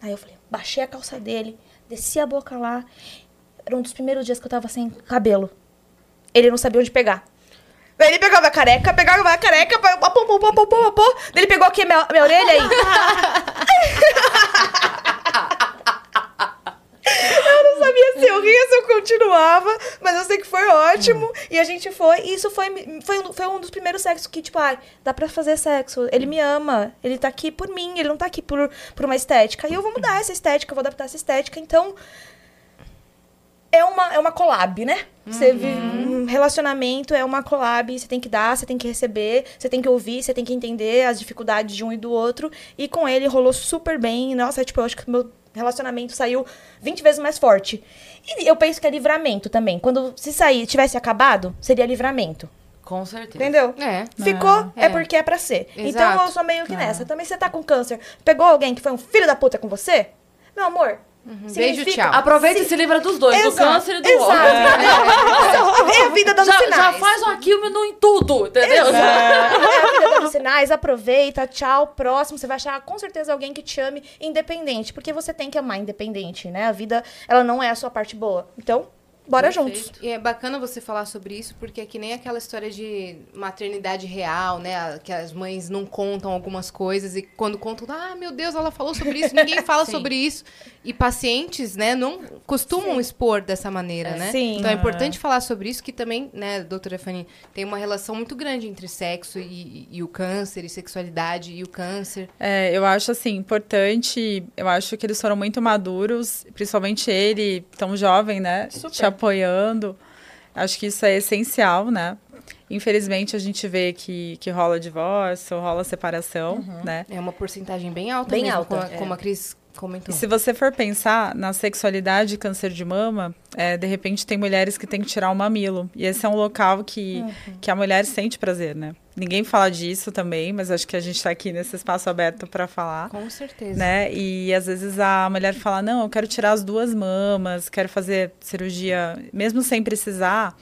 Aí eu falei, baixei a calça dele, desci a boca lá. Era um dos primeiros dias que eu tava sem cabelo. Ele não sabia onde pegar. Daí ele pegava a careca, pegava a careca, pô, pô, pô, pô, pô, pô. Daí ele pegou aqui a minha, minha orelha aí. eu não sabia se eu ria, se eu continuava, mas eu sei que foi ótimo. E a gente foi, e isso foi, foi, um, foi um dos primeiros sexos que, tipo, ai, dá pra fazer sexo. Ele me ama, ele tá aqui por mim, ele não tá aqui por, por uma estética. E eu vou mudar essa estética, eu vou adaptar essa estética. Então, é uma, é uma collab, né? Você vive um relacionamento é uma collab, você tem que dar, você tem que receber, você tem que ouvir, você tem que entender as dificuldades de um e do outro. E com ele rolou super bem. Nossa, tipo, eu acho que meu relacionamento saiu 20 vezes mais forte. E eu penso que é livramento também. Quando se sair, tivesse acabado, seria livramento. Com certeza. Entendeu? É. Ficou, é. É. porque é pra ser. Então Exato. eu sou meio que nessa. Também você tá com câncer. Pegou alguém que foi um filho da puta com você? Meu amor. Beijo, significa- tchau. Aproveita Se- e se livra dos dois, do Exato, câncer e do exato. outro. É a vida dando Já, sinais. já faz uma no- em tudo, entendeu? É a vida dando sinais, aproveita, tchau, próximo. Você vai achar com certeza alguém que te ame independente. Porque você tem que amar independente, né? A vida, ela não é a sua parte boa. Então, bora Perfeito. juntos. E é bacana você falar sobre isso, porque é que nem aquela história de maternidade real, né? Que as mães não contam algumas coisas e quando contam, ah, meu Deus, ela falou sobre isso, ninguém fala sobre isso. E pacientes, né, não costumam Sim. expor dessa maneira, É, né? sim. Então é importante falar sobre isso, que também, né, doutora Fanny, tem uma relação muito grande entre sexo e, e o câncer, e sexualidade e o câncer. É, eu acho assim importante. Eu acho que eles foram muito maduros, principalmente ele, tão jovem, né? Super. Apoiando. Acho que isso é essencial, né? Infelizmente a gente vê que, que rola divórcio, rola separação, né? É uma porcentagem bem alta Bem mesmo, alta, como, a- é. como a Cris Comentou. E se você for pensar na sexualidade e câncer de mama, é, de repente tem mulheres que têm que tirar o mamilo. E esse é um local que, uhum. que a mulher sente prazer, né? Ninguém fala disso também, mas acho que a gente está aqui nesse espaço aberto para falar. Com certeza. Né? E às vezes a mulher fala: não, eu quero tirar as duas mamas, quero fazer cirurgia, mesmo sem precisar.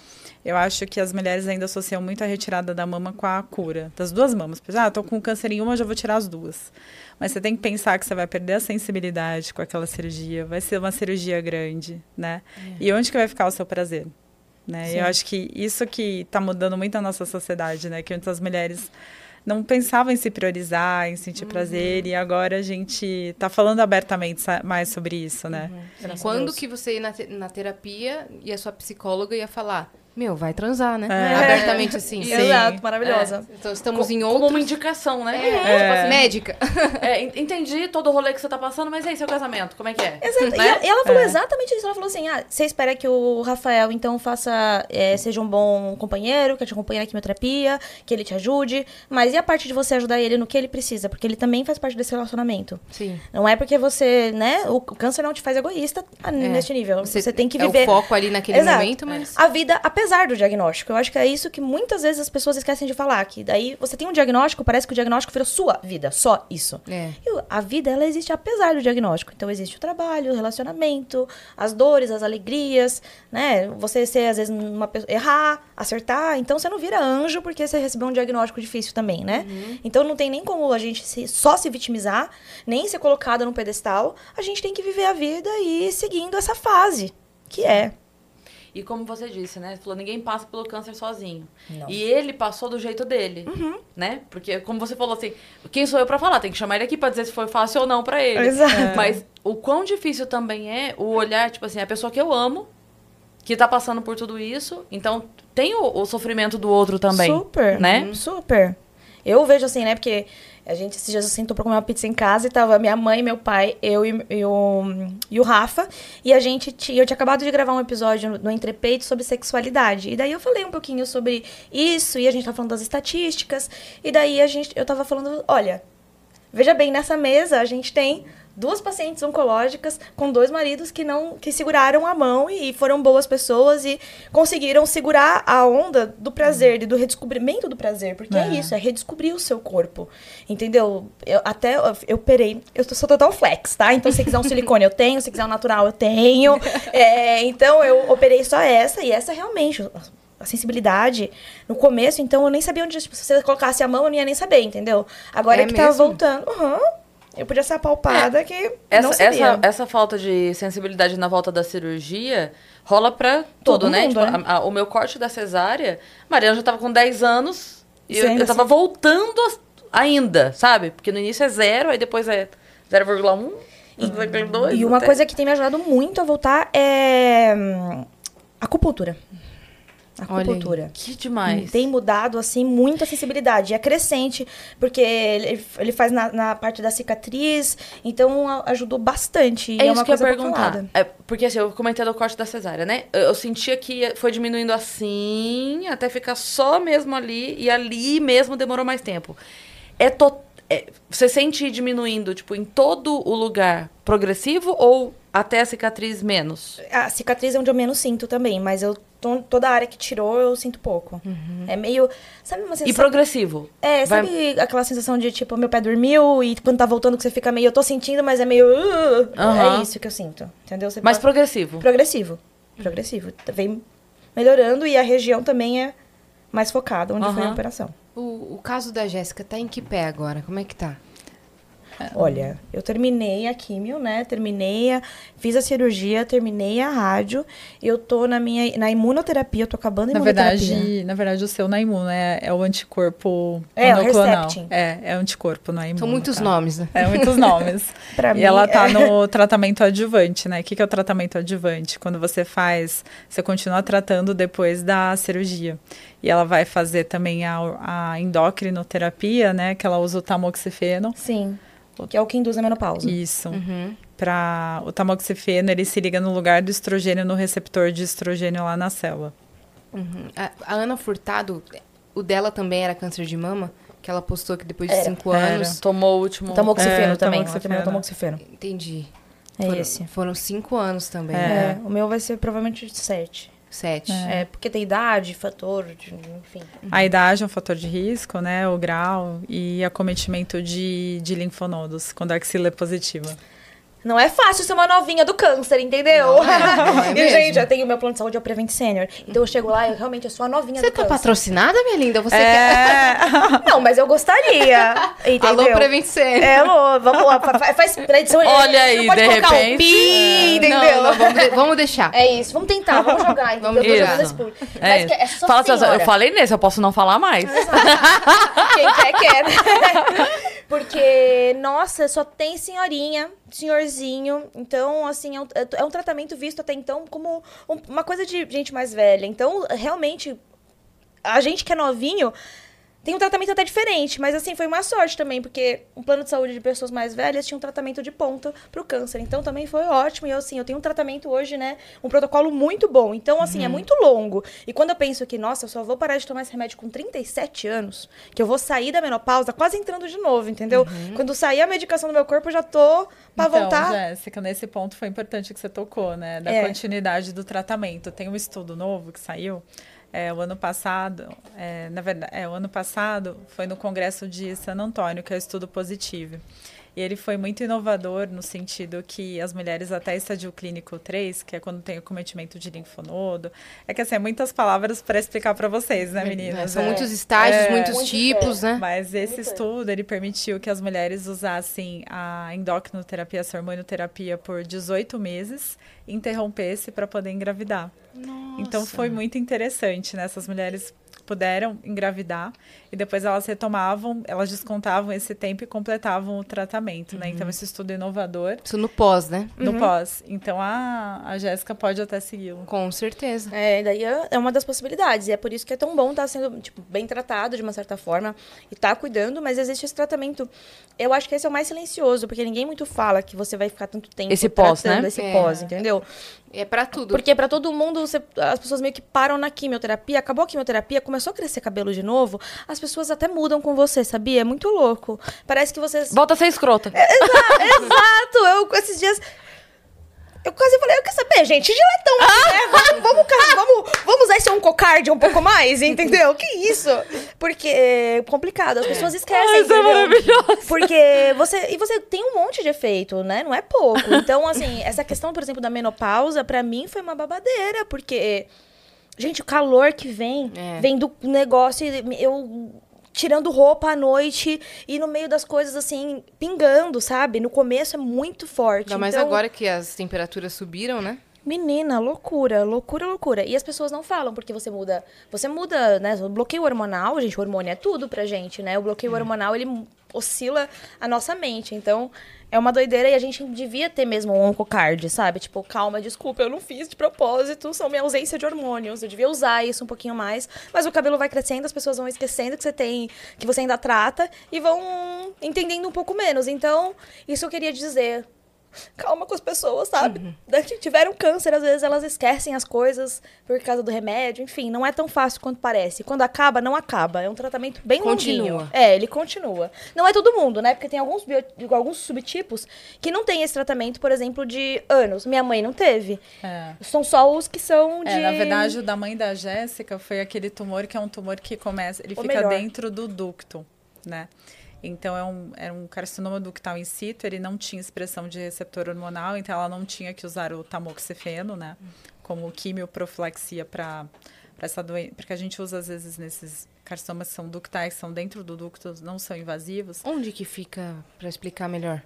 Eu acho que as mulheres ainda associam muito a retirada da mama com a cura das duas mamas. Ah, tô com câncer em uma, já vou tirar as duas. Mas você tem que pensar que você vai perder a sensibilidade com aquela cirurgia. Vai ser uma cirurgia grande, né? É. E onde que vai ficar o seu prazer? Né? Eu acho que isso que está mudando muito a nossa sociedade, né? Que antes as mulheres não pensavam em se priorizar, em sentir uhum. prazer, e agora a gente está falando abertamente mais sobre isso, né? Uhum. Quando que você ia na, na terapia e a sua psicóloga ia falar, meu, vai transar, né? É. Abertamente assim. Sim. Exato, maravilhosa. É. Então estamos em outro. Como uma indicação, né? É. Tipo assim, médica. É, entendi todo o rolê que você tá passando, mas aí, seu casamento, como é que é? Exato. Né? E ela falou é. exatamente isso. Ela falou assim: ah, você espera que o Rafael, então, faça, é, seja um bom companheiro, que te acompanhe na quimioterapia, que ele te ajude. Mas e a parte de você ajudar ele no que ele precisa? Porque ele também faz parte desse relacionamento. Sim. Não é porque você, né? O câncer não te faz egoísta neste nível. Você, você, tem que viver. É o foco ali naquele Exato. momento, mas. A vida, apesar apesar do diagnóstico. Eu acho que é isso que muitas vezes as pessoas esquecem de falar. Que daí você tem um diagnóstico, parece que o diagnóstico virou sua vida, só isso. É. E a vida, ela existe apesar do diagnóstico. Então existe o trabalho, o relacionamento, as dores, as alegrias, né? Você ser, às vezes, uma pessoa, errar, acertar. Então você não vira anjo porque você recebeu um diagnóstico difícil também, né? Uhum. Então não tem nem como a gente se, só se vitimizar, nem ser colocada no pedestal. A gente tem que viver a vida e ir seguindo essa fase, que é e como você disse, né? Falou, ninguém passa pelo câncer sozinho. Não. E ele passou do jeito dele, uhum. né? Porque, como você falou assim, quem sou eu para falar? Tem que chamar ele aqui para dizer se foi fácil ou não para ele. Exato. É. Mas o quão difícil também é o olhar, tipo assim, a pessoa que eu amo, que tá passando por tudo isso, então tem o, o sofrimento do outro também. Super. Né? Super. Eu vejo assim, né? Porque a gente esses dias sentou pra comer uma pizza em casa e tava minha mãe, meu pai, eu e, e, o, e o Rafa. E a gente tinha. Eu tinha acabado de gravar um episódio no, no Entrepeito sobre sexualidade. E daí eu falei um pouquinho sobre isso, e a gente tava falando das estatísticas. E daí a gente, eu tava falando, olha, veja bem, nessa mesa a gente tem duas pacientes oncológicas com dois maridos que não que seguraram a mão e foram boas pessoas e conseguiram segurar a onda do prazer e do redescobrimento do prazer, porque é, é isso, é redescobrir o seu corpo. Entendeu? Eu até eu, eu operei, eu sou total flex, tá? Então se quiser um silicone eu tenho, se quiser um natural eu tenho. É, então eu operei só essa e essa realmente a sensibilidade no começo, então eu nem sabia onde, tipo, se você colocasse a mão, eu não ia nem saber, entendeu? Agora é que mesmo? tava voltando. Uhum. Eu podia ser apalpada é. que essa, não sabia. Essa, essa falta de sensibilidade na volta da cirurgia rola pra tudo, né? Mundo, tipo, né? A, a, o meu corte da cesárea, Mariana já tava com 10 anos e eu, eu tava assim. voltando ainda, sabe? Porque no início é zero, aí depois é 0,1, 0,2. E uma até. coisa que tem me ajudado muito a voltar é hum, acupuntura acupuntura. que demais. Tem mudado, assim, muito a sensibilidade. É crescente, porque ele, ele faz na, na parte da cicatriz, então ajudou bastante. É, é isso que eu ia perguntar. É, porque, assim, eu comentei do corte da cesárea, né? Eu, eu, sentia que foi diminuindo assim, até ficar só mesmo ali, e ali mesmo demorou mais tempo. É total é, você sente diminuindo, tipo, em todo o lugar progressivo ou até a cicatriz menos? A cicatriz é onde eu menos sinto também, mas eu toda a área que tirou eu sinto pouco. Uhum. É meio. Sabe uma sensação. E progressivo? É, sabe Vai... aquela sensação de tipo, meu pé dormiu e quando tá voltando que você fica meio. Eu tô sentindo, mas é meio. Uh, uhum. É isso que eu sinto. Entendeu? Você mas pode... progressivo? Progressivo. Progressivo. Vem melhorando e a região também é mais focada onde uhum. foi a operação. O, o caso da Jéssica tá em que pé agora? Como é que tá? Olha, eu terminei a químio, né? Terminei, a, fiz a cirurgia, terminei a rádio. Eu tô na minha na imunoterapia, eu tô acabando a na verdade, na verdade o seu na imuno é, é o anticorpo é, monoclonal. O é, é anticorpo na imuno. São muitos tá? nomes, né? É muitos nomes. pra e mim, ela tá é... no tratamento adjuvante, né? O que, que é o tratamento adjuvante? Quando você faz, você continua tratando depois da cirurgia. E ela vai fazer também a, a endocrinoterapia, né? Que ela usa o tamoxifeno. Sim. Que é o que induz a menopausa. Isso. Uhum. Para o tamoxifeno, ele se liga no lugar do estrogênio no receptor de estrogênio lá na célula. Uhum. A, a, Ana Furtado, o dela também era câncer de mama. Que ela postou que depois de Era. cinco Era. anos. Tomou o último. Tamoxifeno É, também. tamoxifeno. Você também tamoxifeno. Entendi. É foram, esse. Foram cinco anos também. É. né? É, o meu vai ser provavelmente sete. Sete. É, porque tem idade, fator, de- enfim. A idade é um fator de risco, né? O grau e acometimento de, de linfonodos, quando a axila é positiva. Não é fácil ser uma novinha do câncer, entendeu? Não é, não é e, gente, eu tenho meu plano de saúde, é o Prevent Senior. Então eu chego lá e eu realmente eu sou a novinha Você do tá câncer. patrocinada, minha linda? Você quer... É, Não, mas eu gostaria. Entendeu? Alô, Prevent Senior. É, alô, vamos lá, fa- fa- faz pra edição. Olha aí, não pode de colocar repente. Um pi, entendeu? Não, não, vamos, de- vamos deixar. É isso, vamos tentar, vamos jogar, entendeu? Vamos Eu tô jogando esse. É Mas isso. que é só Fala senhora. eu falei nesse, eu posso não falar mais. Quem quer, quer. Porque, nossa, só tem senhorinha, senhorzinho. Então, assim, é um, é um tratamento visto até então como um- uma coisa de gente mais velha. Então, realmente, a gente que é novinho tem um tratamento até diferente. Mas, assim, foi uma sorte também, porque um plano de saúde de pessoas mais velhas tinha um tratamento de ponta pro câncer. Então, também foi ótimo. E, eu, assim, eu tenho um tratamento hoje, né? Um protocolo muito bom. Então, assim, é muito longo. E quando eu penso que, nossa, eu só vou parar de tomar esse remédio com 37 anos, que eu vou sair da menopausa quase entrando de novo, entendeu? Quando sair a medicação do meu corpo, eu já tô pra então, voltar. Jéssica, nesse ponto foi importante que você tocou, né? Da É. continuidade do tratamento. Tem um estudo novo que saiu é, o ano passado, é, na verdade, é, o ano passado foi no Congresso de San Antônio, que o estudo positivo. E ele foi muito inovador no sentido que as mulheres até estadio clínico 3, que é quando tem o cometimento de linfonodo, é que assim, é muitas palavras para explicar para vocês, né, meninas? São É. muitos estágios, É. muitos Muito tipos, né? Mas esse Muito. estudo, ele permitiu que as mulheres usassem a endocrinoterapia, essa hormonioterapia por 18 meses e interrompesse para poder engravidar. Então foi muito interessante, né? Essas mulheres puderam engravidar e depois elas retomavam, elas descontavam esse tempo e completavam o tratamento, né? Então esse estudo inovador Isso no pós, né? no pós. Então a, a Jéssica pode até segui-lo. Com certeza. É, daí é é uma das possibilidades. E é por isso que é tão bom estar sendo, tipo, bem tratado de uma certa forma e tá cuidando, mas existe esse tratamento. Eu acho que esse é o mais silencioso, porque ninguém muito fala que você vai ficar tanto tempo Esse pós, tratando né? esse É. pós, entendeu? É pra tudo. Porque pra todo mundo, você- as pessoas meio que param na quimioterapia, acabou a quimioterapia, começou a crescer cabelo de novo, as pessoas até mudam com você, sabia? É muito louco. Parece que vocês Volta a ser escrota. Exato! Eu, esses dias. Eu quase falei, eu quero saber, gente, diletão, né? Vamos, vamos, ca- vamos, vamos usar esse oncocard um pouco mais, entendeu? Que isso? Porque é complicado, as pessoas esquecem. Ai, isso é maravilhoso. Porque você. E você tem um monte de efeito, né? Não é pouco. Então, assim, essa questão, por exemplo, da menopausa, pra mim foi uma babadeira, porque. Gente, o calor que vem, É. vem do negócio, e eu tirando roupa à noite e no meio das coisas, assim, pingando, sabe? No começo é muito forte. Ainda mais Então, agora que as temperaturas subiram, né? Menina, loucura, loucura, loucura. E as pessoas não falam, porque você muda. Você muda, né? O bloqueio hormonal, gente, o hormônio é tudo pra gente, né? O bloqueio hormonal, ele oscila a nossa mente. Então, é uma doideira e a gente devia ter mesmo um oncocard, sabe? Tipo, calma, desculpa, eu não fiz de propósito, são minha ausência de hormônios. Eu devia usar isso um pouquinho mais. Mas o cabelo vai crescendo, as pessoas vão esquecendo que você tem, que você ainda trata e vão entendendo um pouco menos. Então, isso eu queria dizer calma com as pessoas, sabe? Da- que Tiveram câncer, às vezes elas esquecem as coisas por causa do remédio, enfim, não é tão fácil quanto parece. Quando acaba, não acaba. É um tratamento bem Continua. longuinho. É, ele continua. Não é todo mundo, né? Porque tem alguns, bio- alguns subtipos que não tem esse tratamento, por exemplo, de anos. Minha mãe não teve. É. São só os que são de. É, na verdade, o da mãe da Jéssica foi aquele tumor que é um tumor que começa, ele O fica melhor. dentro do ducto, né? Então é um, era um carcinoma ductal in situ, ele não tinha expressão de receptor hormonal, então ela não tinha que usar o tamoxifeno, né? Como quimioprofilaxia para essa doença, porque a gente usa às vezes nesses carcinomas que são ductais, são dentro do ducto, não são invasivos. Onde que fica, pra explicar melhor?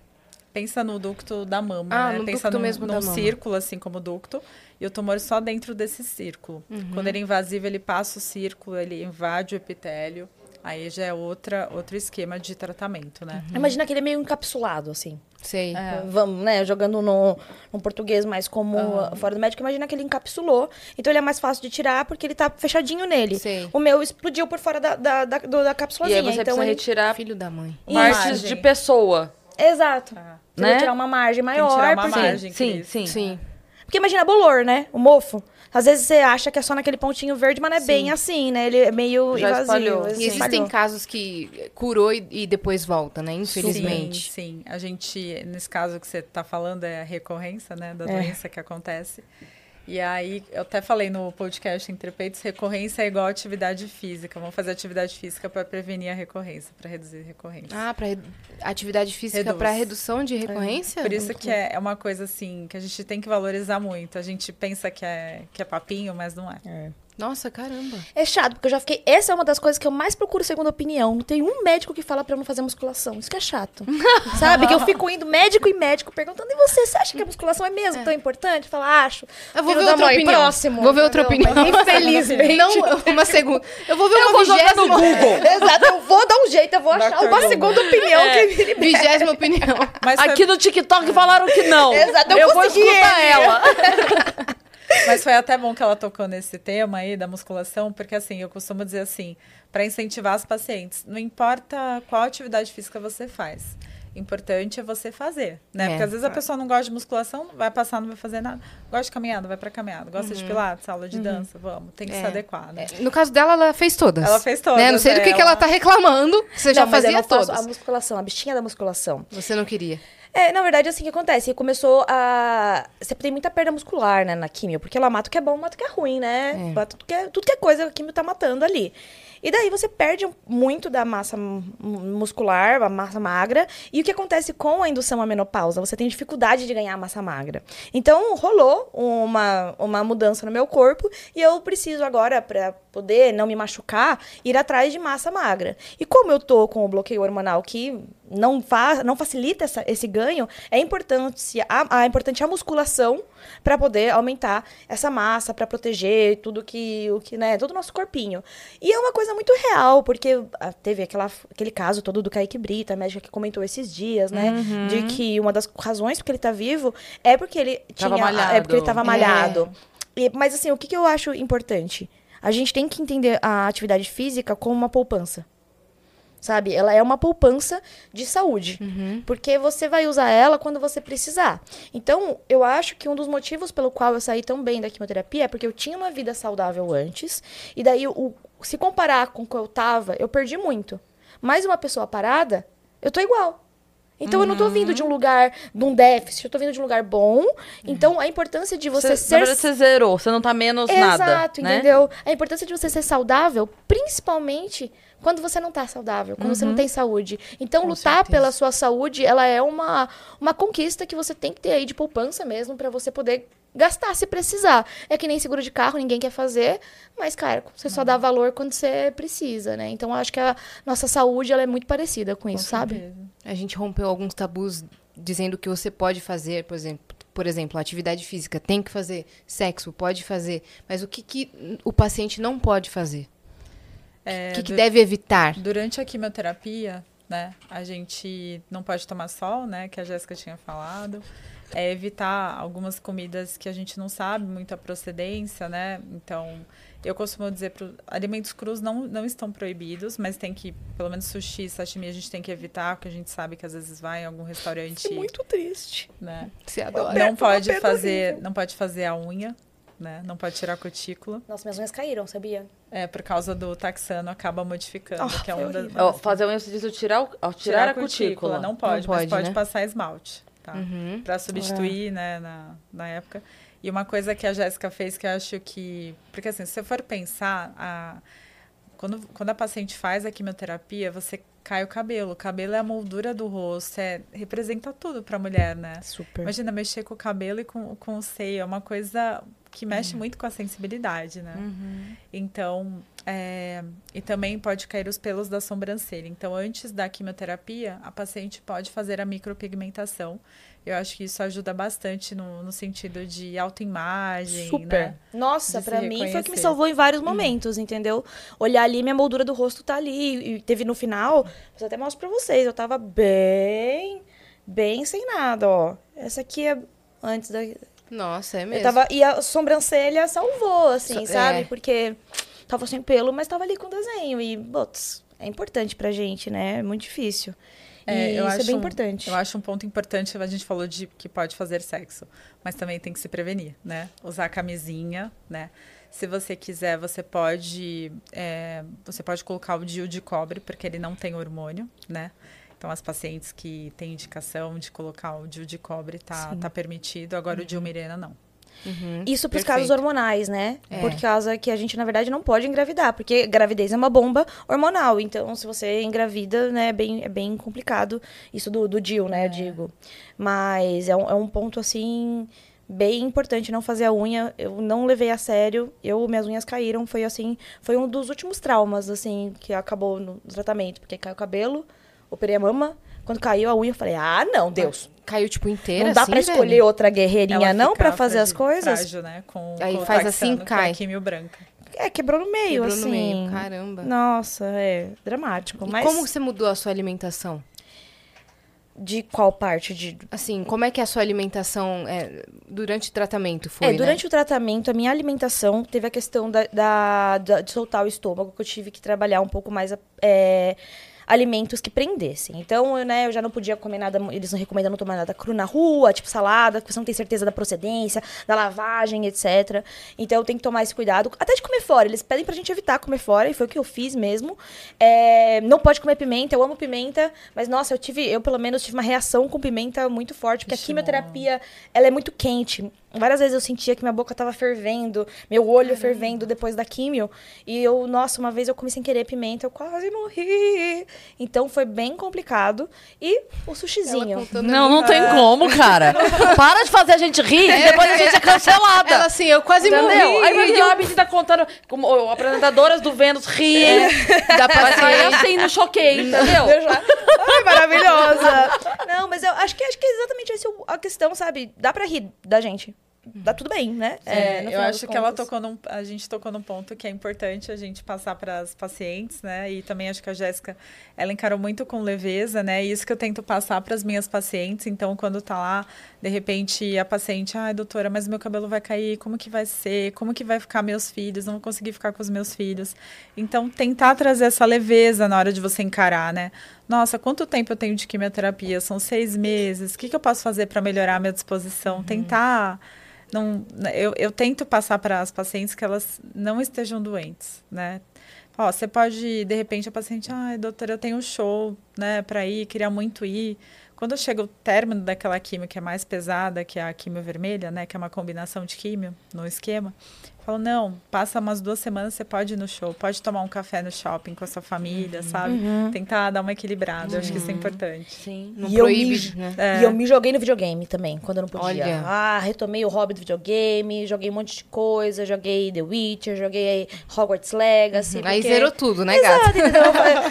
Pensa no ducto da mama, Ah, né? no Pensa ducto num, mesmo da num mama. círculo, assim como o ducto, e o tumor só dentro desse círculo. Uhum. Quando ele é invasivo, ele passa o círculo, ele invade o epitélio, aí já é outra, outro esquema de tratamento, né? Imagina que ele é meio encapsulado, assim. Sei. É. Vamos, né? Jogando no, no português mais como uh, fora do médico, imagina que ele encapsulou. Então ele é mais fácil de tirar porque ele tá fechadinho nele. Sei. O meu explodiu por fora da, da, da, da E cápsulazinha. aí você então precisa ele... retirar Filho da mãe. partes Imagem. de pessoa. Exato. Tá. Precisa Né? tirar uma margem Tem que maior. tirar uma porque... margem, Sim, sim. Sim. porque imagina bolor, né? O mofo. Às vezes você acha que é só naquele pontinho verde, mas não é Sim. bem assim, né? Ele é meio Já invasivo. espalhou. assim. E existem casos que curou e, e depois volta, né? Infelizmente. Sim, sim. A gente, nesse caso que você está falando, é a recorrência, né, da É. doença que acontece. E aí, eu até falei no podcast Entre Peitos, recorrência é igual atividade física. Vamos fazer atividade física para prevenir a recorrência, para reduzir a recorrência. Ah, para atividade física para redução de recorrência? Por isso que é, é uma coisa assim que a gente tem que valorizar muito. A gente pensa que é, que é papinho, mas não é. Nossa, caramba. É chato, porque eu já fiquei. Essa é uma das coisas que eu mais procuro segunda opinião. Não tem um médico que fala pra eu não fazer musculação. Isso que é chato. Sabe? Que eu fico indo médico e médico perguntando: e você? Você acha que a musculação é mesmo tão importante? Fala, acho. Eu vou ver outra mãe, opinião. próximo, vou ver outra opinião. Mas, infelizmente. Não, uma segunda. Eu vou ver Eu uma vou jogar no vigésima, Google. Exato, eu vou dar um jeito, eu vou achar Dr. uma Google. segunda opinião É. que me libere. vigésima opinião. Mas foi- Aqui no TikTok falaram que não. Exato, eu eu vou escutar ele. ela. Mas foi até bom que ela tocou nesse tema aí da musculação, porque assim, eu costumo dizer assim, para incentivar as pacientes, não importa qual atividade física você faz. Importante é você fazer, né? É. Porque às vezes a pessoa não gosta de musculação, vai passar, não vai fazer nada. Gosta de caminhada, vai pra caminhada. Gosta de pilates, aula de dança, vamos. Tem que É. se adequar, né? No caso dela, ela fez todas. Ela fez todas, Né? Não sei do que, que ela ela- tá reclamando. Você já Não, eu fazia todas. A musculação, a bichinha da musculação. Você não queria. É, na verdade, é assim que acontece. Começou a. Você tem muita perda muscular, né, na químio, porque ela mata o que é bom, mata o que é ruim, né? É. Mata tudo que é, tudo que é coisa que a químio tá matando ali. E daí você perde muito da massa mu- muscular, a massa magra. E o que acontece com a indução à menopausa? Você tem dificuldade de ganhar massa magra. Então, rolou uma, uma mudança no meu corpo e eu preciso agora, para poder não me machucar, ir atrás de massa magra. E como eu tô com o bloqueio hormonal que não, fa não facilita essa- esse ganho, é importante a, a, é importante a musculação para poder aumentar essa massa, para proteger tudo que, o que, né, todo o nosso corpinho. E é uma coisa muito real, porque ah, teve aquela, aquele caso todo do Kaique Brita, a médica que comentou esses dias, né, de que uma das razões porque ele tá vivo é porque ele Tava tinha, é porque ele malhado. tava É. malhado. E- mas assim, o que, que eu acho importante? A gente tem que entender a atividade física como uma poupança. Sabe? Ela é uma poupança de saúde. Porque você vai usar ela quando você precisar. Então, eu acho que um dos motivos pelo qual eu saí tão bem da quimioterapia é porque eu tinha uma vida saudável antes. E daí, o, se comparar com o que eu tava, eu perdi muito. Mas uma pessoa parada, eu tô igual. Então, eu não tô vindo de um lugar, de um déficit, eu tô vindo de um lugar bom. Então, a importância de você, Você, ser na verdade, você zerou, você não tá menos nada. Exato, né? entendeu? A importância de você ser saudável, principalmente quando você não tá saudável, quando você não tem saúde. Então, Com lutar certeza. pela sua saúde, ela é uma, uma conquista que você tem que ter aí de poupança mesmo, pra você poder gastar se precisar. É que nem seguro de carro, ninguém quer fazer, mas, cara, você só dá valor quando você precisa, né? Então, acho que a nossa saúde, ela é muito parecida com isso, sabe? A gente rompeu alguns tabus dizendo que você pode fazer, por exemplo, por exemplo, atividade física, tem que fazer, sexo, pode fazer, mas o que, que o paciente não pode fazer? É, o que, que deve evitar? Durante a quimioterapia, né, a gente não pode tomar sol, né, que a Jéssica tinha falado. É evitar algumas comidas que a gente não sabe muito a procedência, né? Então, eu costumo dizer para alimentos crus não, não estão proibidos, mas tem que, pelo menos sushi, sashimi, a gente tem que evitar, porque a gente sabe que às vezes vai em algum restaurante, Isso é muito triste. né? Você adora. Não pode fazer, não pode fazer a unha, né? Não pode tirar a cutícula. Nossa, minhas unhas caíram, sabia? É, por causa do taxano, acaba modificando, Ah, que é foi um da- horrível. Ó, fazer unha, você diz o tirar, o, ó, tirar, a cutícula. Não pode, Não mas pode, pode né? passar esmalte, tá? Uhum. Pra substituir, né, na, na época. E uma coisa que a Jéssica fez que eu acho que... Porque assim, se você for pensar, a, quando, quando a paciente faz a quimioterapia, você cai o cabelo. O cabelo é a moldura do rosto, é, representa tudo pra mulher, né? Super. Imagina mexer com o cabelo e com, com o seio, é uma coisa que mexe muito com a sensibilidade, né? Então, é, e também pode cair os pelos da sobrancelha. Então, antes da quimioterapia, a paciente pode fazer a micropigmentação. Eu acho que isso ajuda bastante no, no sentido de autoimagem, Super. né? Nossa, pra mim foi o que me salvou em vários momentos, entendeu? Olhar ali, minha moldura do rosto tá ali. E teve no final, eu até mostro pra vocês, eu tava bem, bem sem nada, ó. Essa aqui é antes da. Nossa, é Eu mesmo. tava, e a sobrancelha salvou, assim, So- sabe? é. Porque tava sem pelo, mas tava ali com desenho. E, putz, é importante pra gente, né? É muito difícil. e eu isso acho é bem um- importante. Eu acho um ponto importante, a gente falou de que pode fazer sexo, mas também tem que se prevenir, né? Usar camisinha, né? Se você quiser, você pode, é, você pode colocar o DIU de cobre, porque ele não tem hormônio, né? Então, as pacientes que têm indicação de colocar o DIU de cobre tá, tá permitido, agora o DIU Mirena não. Uhum, Isso para os casos hormonais, né? É. Por causa que a gente, na verdade, não pode engravidar, porque gravidez é uma bomba hormonal. Então, se você engravida, né, é bem, é bem complicado. Isso do, do DIU, né, eu digo. Mas é um, é um ponto, assim, bem importante não fazer a unha. Eu não levei a sério. Eu, minhas unhas caíram. Foi, assim, foi um dos últimos traumas, assim, que acabou no tratamento. Porque caiu o cabelo, operei a mama. Quando caiu a unha, eu falei, ah, não, Deus. Caiu, tipo, inteira, Não dá assim, pra escolher velho? outra guerreirinha, Ela não, pra fazer as coisas? Frágil, né? Com, Aí com o faz taxano, assim, com a cai. químio branca. É, quebrou no meio, Quebrou assim. no meio, caramba. Nossa, é dramático. E Mas como você mudou a sua alimentação? de qual parte? De... Assim, como é que é a sua alimentação é, durante o tratamento foi, é, né? durante o tratamento, a minha alimentação teve a questão da, da- da- de soltar o estômago, que eu tive que trabalhar um pouco mais é, alimentos que prendessem. Então, eu, né, eu já não podia comer nada, eles não recomendam não tomar nada cru na rua, tipo salada, porque você não tem certeza da procedência, da lavagem, etc. Então, eu tenho que tomar esse cuidado. Até de comer fora, eles pedem pra gente evitar comer fora, e foi o que eu fiz mesmo. É, não pode comer pimenta, eu amo pimenta, mas nossa, eu tive, eu pelo menos tive uma reação com pimenta muito forte, porque a Ixi, quimioterapia, ela é muito quente. Várias vezes eu sentia que minha boca tava fervendo, meu olho fervendo depois da químio. E eu, nossa, uma vez eu comi sem querer pimenta, eu quase morri. Então foi bem complicado. E o sushizinho. Não, não tem como, cara. Para de fazer a gente rir, que depois a gente é cancelada. Ela assim, eu quase Entendeu? morri. Aí a menina contando como apresentadoras do Vênus riem. Dá pra Vai sair sair. assim no choquei, entendeu? Eu já... Ai, maravilhosa! Não, mas eu acho que, acho que é exatamente essa a questão, sabe? Dá pra rir da gente. Dá tudo bem, né? É, no eu acho que ela contas. tocou num, a gente tocou num ponto que é importante a gente passar para as pacientes, né? E também acho que a Jéssica, ela encarou muito com leveza, né? E isso que eu tento passar para as minhas pacientes. Então, quando tá lá, de repente a paciente, ai, doutora, mas meu cabelo vai cair, como que vai ser? Como que vai ficar meus filhos? Não vou conseguir ficar com os meus filhos. Então, tentar trazer essa leveza na hora de você encarar, né? Nossa, quanto tempo eu tenho de quimioterapia? São seis meses. O que, que eu posso fazer para melhorar a minha disposição? Tentar não, eu, eu tento passar para as pacientes que elas não estejam doentes, né? Ó, você pode, de repente, a paciente, ai, doutora, eu tenho um show, né, para ir, queria muito ir. Quando chega o término daquela quimio que é mais pesada, que é a quimio vermelha, né, que é uma combinação de quimio no esquema, eu falo, não, passa umas duas semanas, você pode ir no show, pode tomar um café no shopping com a sua família, sabe? Tentar dar uma equilibrada, eu acho que isso é importante. Sim. Não E eu proíbe, me- né? É. E eu me joguei no videogame também, quando eu não podia. Olha. Ah, retomei o hobby do videogame, joguei um monte de coisa, joguei The Witcher, joguei Hogwarts Legacy. Aí porque- zerou tudo, né, gata? Exato?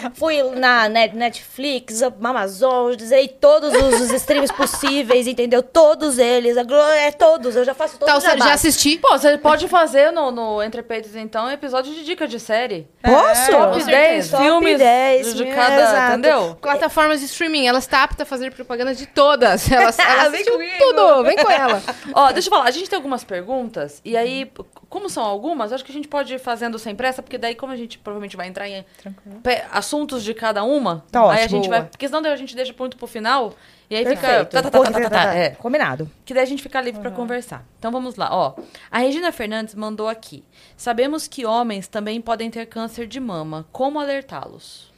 Eu Fui na Net- Netflix, Amazon, zerei todos os, os streams possíveis, entendeu? Todos eles, é todos, eu já faço todos Tá, os você já assisti? Pô, você pode fazer no, no Entre Peitos, então, episódio de dica de série. Posso? Top com 10 certeza. filmes Top 10, de cada, exato. entendeu? Plataformas de streaming, ela está apta a fazer propaganda de todas. Ela, ela Vem tudo, vem com ela. Ó, deixa eu falar, a gente tem algumas perguntas, e aí, como são algumas, acho que a gente pode ir fazendo sem pressa, porque daí, como a gente provavelmente vai entrar em Tranquilo. assuntos de cada uma, Tá aí a ótimo. gente Boa. vai. Porque senão daí a gente deixa muito pro final, e aí Perfeito. fica. tá, tá, tá, tá, tá, tá, é. Combinado. Que daí a gente fica livre pra conversar. Então vamos lá, ó. A Regina Fernandes mandou aqui. Sabemos que homens também podem ter câncer de mama. Como alertá-los?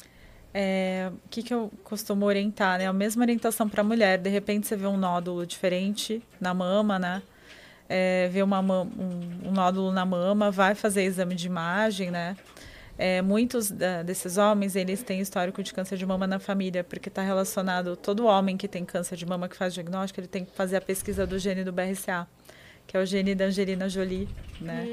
É, o que, que eu costumo orientar, né? A mesma orientação para mulher. De repente você vê um nódulo diferente na mama, né? É, vê uma, ma- um, um nódulo na mama, vai fazer exame de imagem, né? É, muitos da- desses homens, eles têm histórico de câncer de mama na família, porque está relacionado, todo homem que tem câncer de mama que faz diagnóstico, ele tem que fazer a pesquisa do gene do BRCA, que é o gene da Angelina Jolie, né?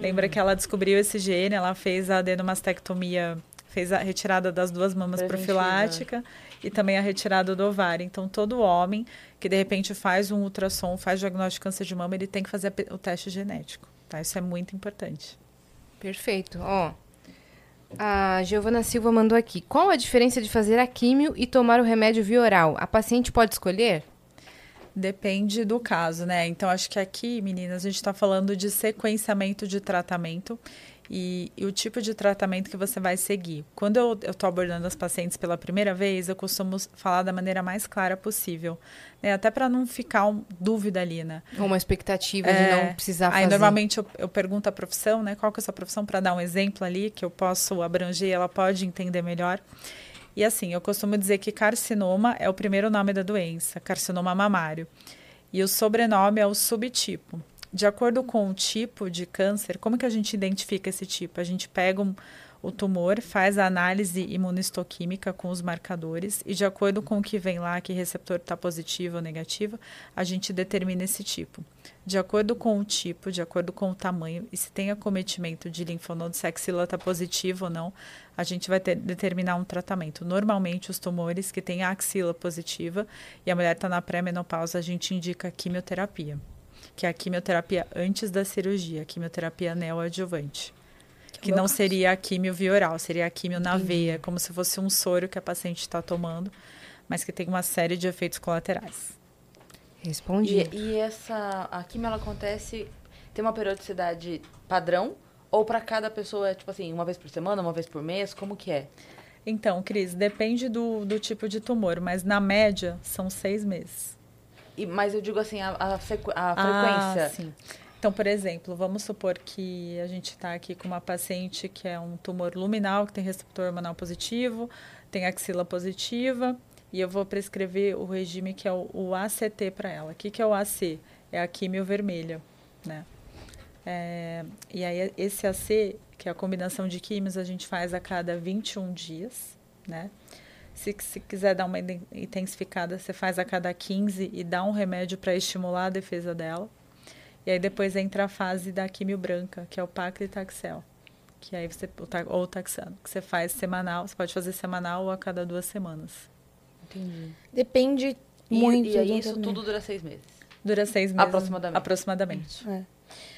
Lembra que ela descobriu esse gene, ela fez a adenomastectomia, fez a retirada das duas mamas Preventiva. profilática e também a retirada do ovário. Então, todo homem que de repente faz um ultrassom, faz diagnóstico de câncer de mama, ele tem que fazer o teste genético, tá? Isso é muito importante. Perfeito. Ó, a Giovana Silva mandou aqui. Qual a diferença de fazer a químio e tomar o remédio via oral? A paciente pode escolher? Depende do caso, né? Então, acho que aqui, meninas, a gente está falando de sequenciamento de tratamento. E, e, o tipo de tratamento que você vai seguir. Quando eu estou abordando as pacientes pela primeira vez, eu costumo falar da maneira mais clara possível, né? até para não ficar um, dúvida ali, né? Uma expectativa é, de não precisar fazer. Aí, normalmente, eu, eu, pergunto a profissão, né? Qual que é a sua profissão, para dar um exemplo ali, que eu posso abranger, ela pode entender melhor. E assim, eu costumo dizer que carcinoma é o primeiro nome da doença, carcinoma mamário. E o sobrenome é o subtipo. De acordo com o tipo de câncer, como que a gente identifica esse tipo? A gente pega um, o tumor, faz a análise imunistoquímica com os marcadores e de acordo com o que vem lá, que receptor está positivo ou negativo, a gente determina esse tipo. De acordo com o tipo, de acordo com o tamanho e se tem acometimento de linfonodo, se a axila está positiva ou não, a gente vai ter, determinar um tratamento. Normalmente, os tumores que têm a axila positiva e a mulher está na pré-menopausa, a gente indica quimioterapia que é a quimioterapia antes da cirurgia, a quimioterapia neoadjuvante. Que, que não seria a quimio via oral, seria a quimio na veia, como se fosse um soro que a paciente está tomando, mas que tem uma série de efeitos colaterais. Respondi. E, e, essa a quimio ela acontece tem uma periodicidade padrão ou para cada pessoa é tipo assim uma vez por semana, uma vez por mês, como que é? Então, Cris, depende do, do tipo de tumor, mas na média são seis meses. E, mas eu digo assim, a, a, a frequência. Ah, sim. Então, por exemplo, vamos supor que a gente está aqui com uma paciente que é um tumor luminal, que tem receptor hormonal positivo, tem axila positiva, e eu vou prescrever o regime que é o, o ACT para ela. O que, que é o AC? É a químio vermelha, né? É, e aí, esse AC, que é a combinação de químios, a gente faz a cada 21 dias, né? Se, se quiser dar uma intensificada, você faz a cada 15 e dá um remédio para estimular a defesa dela. E aí depois entra a fase da quimio branca, que é o paclitaxel. Que aí você, ou o taxano, que você faz semanal, você pode fazer semanal ou a cada duas semanas. Entendi. Depende muito. E, aí isso tudo dura seis meses? Dura seis meses. Aproximadamente. Aproximadamente. É.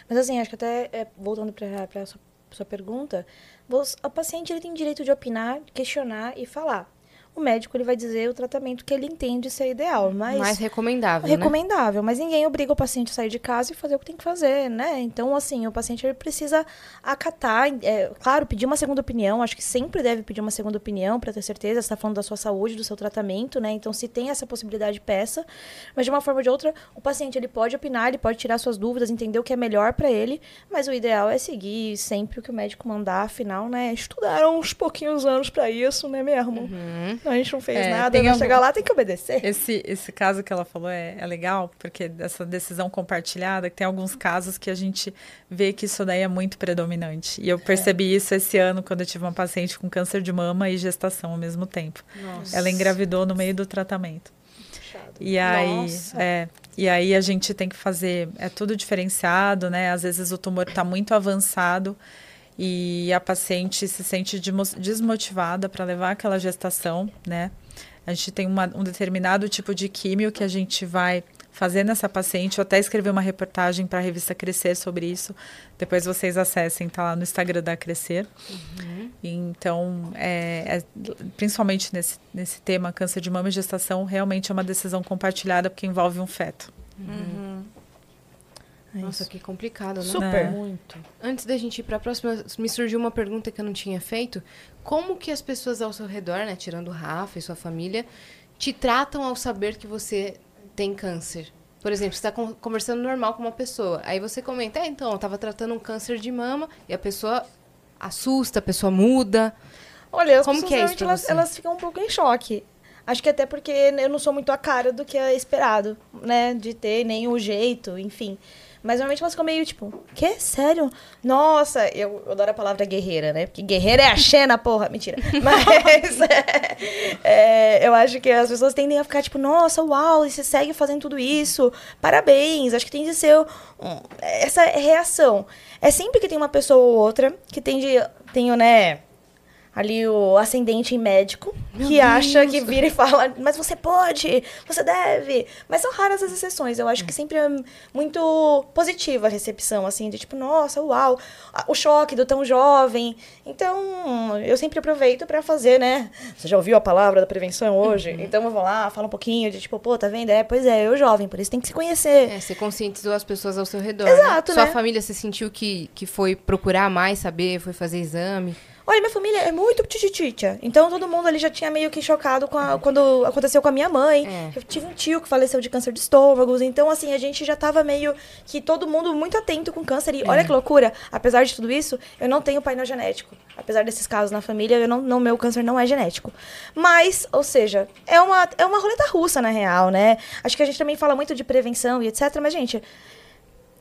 Mas assim, acho que até, é, voltando para a sua, sua pergunta, você, o paciente ele tem direito de opinar, questionar e falar o médico ele vai dizer o tratamento que ele entende ser ideal, mas mais recomendável, né? recomendável, né? mas ninguém obriga o paciente a sair de casa e fazer o que tem que fazer, né? Então assim, o paciente ele precisa acatar, é, claro, pedir uma segunda opinião, acho que sempre deve pedir uma segunda opinião para ter certeza, está falando da sua saúde, do seu tratamento, né? Então se tem essa possibilidade, peça, mas de uma forma ou de outra, o paciente ele pode opinar, ele pode tirar suas dúvidas, entender o que é melhor para ele, mas o ideal é seguir sempre o que o médico mandar, afinal, né? Estudaram uns pouquinhos anos para isso, né mesmo? Uhum a gente não fez é, nada, vai chegar lá, tem que obedecer. Esse, esse caso que ela falou é, é legal, porque essa decisão compartilhada, tem alguns casos que a gente vê que isso daí é muito predominante. E eu percebi é. isso esse ano, quando eu tive uma paciente com câncer de mama e gestação ao mesmo tempo. Nossa. Ela engravidou no meio do tratamento. E aí, é, e aí a gente tem que fazer, é tudo diferenciado, né? Às vezes o tumor está muito avançado e a paciente se sente desmotivada para levar aquela gestação, né? A gente tem uma, um determinado tipo de químio que a gente vai fazer nessa paciente. Eu até escrevi uma reportagem para a revista Crescer sobre isso. Depois vocês acessem, tá lá no Instagram da Crescer. Uhum. Então, é, é, principalmente nesse, nesse tema, câncer de mama e gestação, realmente é uma decisão compartilhada porque envolve um feto. Uhum. É Nossa, isso. que complicado, né? Super. É. Muito. Antes da gente ir para a próxima, me surgiu uma pergunta que eu não tinha feito. Como que as pessoas ao seu redor, né, tirando o Rafa e sua família, te tratam ao saber que você tem câncer? Por exemplo, você está conversando normal com uma pessoa, aí você comenta, é, então, eu estava tratando um câncer de mama, e a pessoa assusta, a pessoa muda. Olha, as Como que é isso elas, elas ficam um pouco em choque. Acho que até porque eu não sou muito a cara do que é esperado, né? De ter nem o jeito, enfim. Mas normalmente elas ficam meio tipo, que? Sério? Nossa, eu, eu adoro a palavra guerreira, né? Porque guerreira é a Xena, porra. Mentira. Mas é, é, eu acho que as pessoas tendem a ficar tipo, nossa, uau, e você segue fazendo tudo isso. Parabéns. Acho que tem de ser um, essa reação. É sempre que tem uma pessoa ou outra que tem de. Tenho, né? Ali o ascendente em médico, que acha que vira e fala, mas você pode, você deve. Mas são raras as exceções. Eu acho que sempre é muito positiva a recepção, assim, de tipo, nossa, uau, o choque do tão jovem. Então, eu sempre aproveito para fazer, né? Você já ouviu a palavra da prevenção hoje? Uhum. Então eu vou lá, falo um pouquinho de tipo, pô, tá vendo? É, pois é, eu jovem, por isso tem que se conhecer. É, você conscientizou as pessoas ao seu redor. Exato, né? né? Sua família se sentiu que, que foi procurar mais saber, foi fazer exame? Olha, minha família é muito tchitchitia. Então todo mundo ali já tinha meio que chocado a, quando aconteceu com a minha mãe. É. Eu tive um tio que faleceu de câncer de estômago. Então, assim, a gente já tava meio que todo mundo muito atento com câncer. E é. olha que loucura, apesar de tudo isso, eu não tenho painel genético. Apesar desses casos na família, eu não, não, meu câncer não é genético. Mas, ou seja, é uma, é uma roleta russa, na real, né? Acho que a gente também fala muito de prevenção e etc. Mas, gente,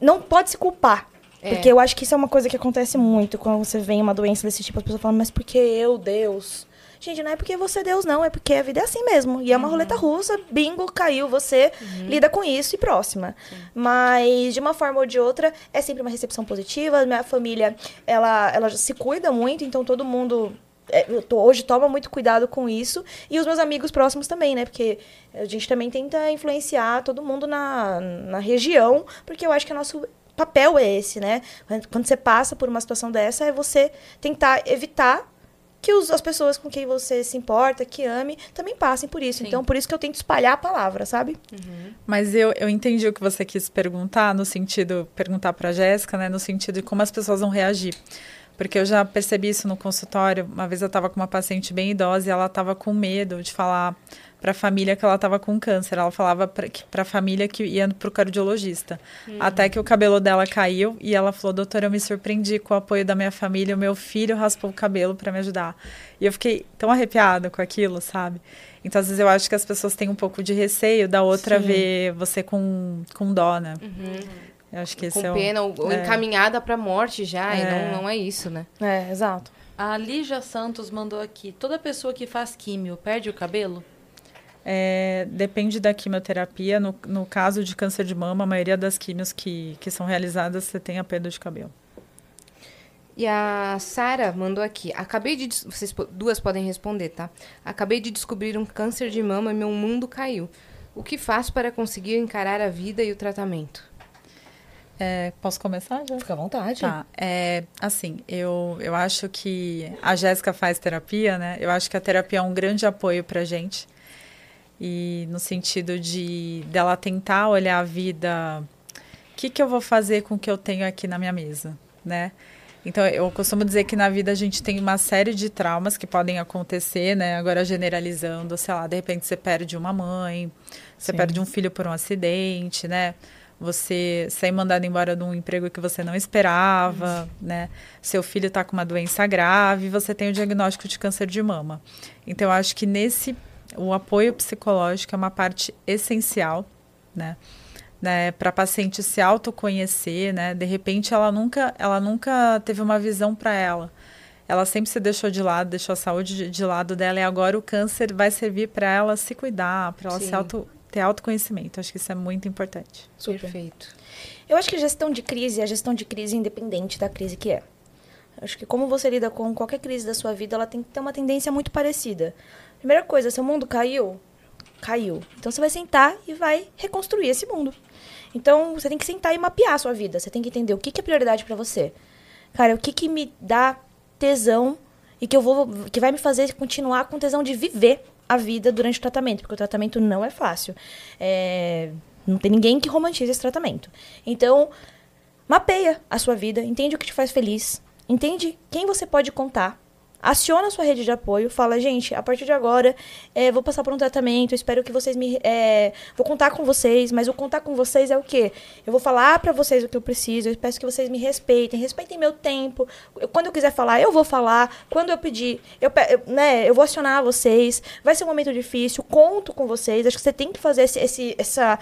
não pode se culpar é. Porque eu acho que isso é uma coisa que acontece muito quando você vem uma doença desse tipo, as pessoas falam, mas por que eu, Deus? Gente, não é porque você é Deus, não, é porque a vida é assim mesmo. E é uma uhum. roleta russa, bingo, caiu, você uhum. lida com isso e próxima. Sim. Mas, de uma forma ou de outra, é sempre uma recepção positiva. Minha família, ela, ela se cuida muito, então todo mundo é, hoje toma muito cuidado com isso. E os meus amigos próximos também, né? Porque a gente também tenta influenciar todo mundo na, na região, porque eu acho que é nosso papel é esse, né? Quando você passa por uma situação dessa, é você tentar evitar que os, as pessoas com quem você se importa, que ame, também passem por isso. Sim. Então, por isso que eu tento espalhar a palavra, sabe? Uhum. Mas eu, eu entendi o que você quis perguntar, no sentido, perguntar pra Jéssica, né? No sentido de como as pessoas vão reagir. Porque eu já percebi isso no consultório. Uma vez eu estava com uma paciente bem idosa e ela estava com medo de falar para a família que ela estava com câncer. Ela falava para a família que ia para o cardiologista. Uhum. Até que o cabelo dela caiu e ela falou: Doutora, eu me surpreendi com o apoio da minha família. O meu filho raspou o cabelo para me ajudar. E eu fiquei tão arrepiada com aquilo, sabe? Então, às vezes, eu acho que as pessoas têm um pouco de receio da outra Sim. ver você com, com dó, né? Uhum. Eu acho que com esse é pena, o, ou é. encaminhada para morte já, é. e não, não é isso, né? É, exato. A Lígia Santos mandou aqui: toda pessoa que faz químio perde o cabelo? É, depende da quimioterapia. No, no caso de câncer de mama, a maioria das químios que, que são realizadas, você tem a perda de cabelo. E a Sara mandou aqui. Acabei de. Vocês duas podem responder, tá? Acabei de descobrir um câncer de mama e meu mundo caiu. O que faço para conseguir encarar a vida e o tratamento? É, posso começar já? Fica à vontade. Tá. É, assim, eu, eu acho que a Jéssica faz terapia, né? Eu acho que a terapia é um grande apoio pra gente e no sentido de dela tentar olhar a vida, o que, que eu vou fazer com o que eu tenho aqui na minha mesa, né? Então, eu costumo dizer que na vida a gente tem uma série de traumas que podem acontecer, né? Agora, generalizando, sei lá, de repente você perde uma mãe, você Sim. perde um filho por um acidente, né? Você sair mandado embora de um emprego que você não esperava, né? Seu filho está com uma doença grave, você tem o diagnóstico de câncer de mama. Então, eu acho que nesse o apoio psicológico é uma parte essencial, né? né para a paciente se autoconhecer, né? De repente ela nunca, ela nunca teve uma visão para ela. Ela sempre se deixou de lado, deixou a saúde de, de lado dela e agora o câncer vai servir para ela se cuidar, para ela se auto, ter autoconhecimento. Acho que isso é muito importante. Super. Perfeito. Eu acho que a gestão de crise é a gestão de crise independente da crise que é. Acho que como você lida com qualquer crise da sua vida, ela tem que ter uma tendência muito parecida. Primeira coisa, seu mundo caiu? Caiu. Então você vai sentar e vai reconstruir esse mundo. Então você tem que sentar e mapear a sua vida. Você tem que entender o que, que é prioridade para você. Cara, o que, que me dá tesão e que eu vou que vai me fazer continuar com tesão de viver a vida durante o tratamento, porque o tratamento não é fácil. É, não tem ninguém que romantize esse tratamento. Então, mapeia a sua vida, entende o que te faz feliz, entende quem você pode contar, aciona a sua rede de apoio, fala, gente, a partir de agora, é, vou passar por um tratamento, espero que vocês me. É, vou contar com vocês, mas o contar com vocês é o quê? Eu vou falar para vocês o que eu preciso, eu peço que vocês me respeitem, respeitem meu tempo. Eu, quando eu quiser falar, eu vou falar. Quando eu pedir, eu, eu, né, eu vou acionar vocês. Vai ser um momento difícil, conto com vocês. Acho que você tem que fazer esse, esse essa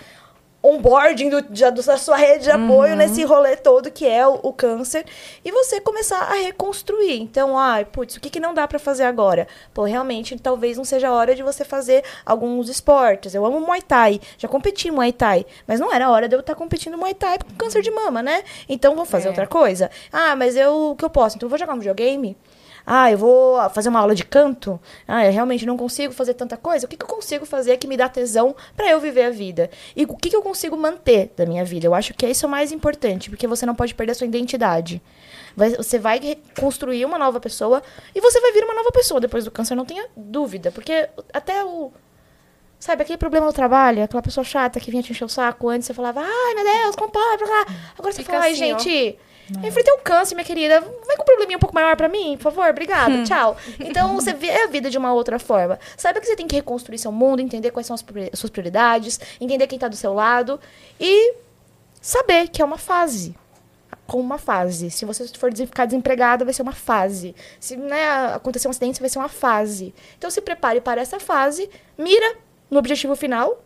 onboarding do, da sua rede de apoio uhum. nesse rolê todo que é o, o, câncer e você começar a reconstruir. Então, ai, putz, o que, que não dá para fazer agora? Pô, realmente, talvez não seja a hora de você fazer alguns esportes. Eu amo Muay Thai, já competi Muay Thai, mas não era a hora de eu estar tá competindo Muay Thai com câncer de mama, né? Então, vou fazer é. outra coisa. Ah, mas eu, o que eu posso? Então, eu vou jogar um videogame? Ah, eu vou fazer uma aula de canto. Ah, eu realmente não consigo fazer tanta coisa. O que, que eu consigo fazer que me dá tesão para eu viver a vida? E o que, que eu consigo manter da minha vida? Eu acho que isso é o mais importante, porque você não pode perder a sua identidade. Você vai construir uma nova pessoa e você vai vir uma nova pessoa depois do câncer, não tenha dúvida. Porque até o. Sabe, aquele problema no trabalho, aquela pessoa chata que vinha te encher o saco antes, você falava, ai meu Deus, como pode, blá, blá. Agora você Fica fala, ai assim, ó. Gente, eu enfrentei um câncer, minha querida, vai com um probleminha um pouco maior pra mim, por favor, obrigada, tchau. Então você vê a vida de uma outra forma. Saiba que você tem que reconstruir seu mundo, entender quais são as suas prioridades, entender quem tá do seu lado e saber que é uma fase com uma fase. Se você for ficar desempregada, vai ser uma fase. Se né, acontecer um acidente, vai ser uma fase. Então se prepare para essa fase, mira no objetivo final,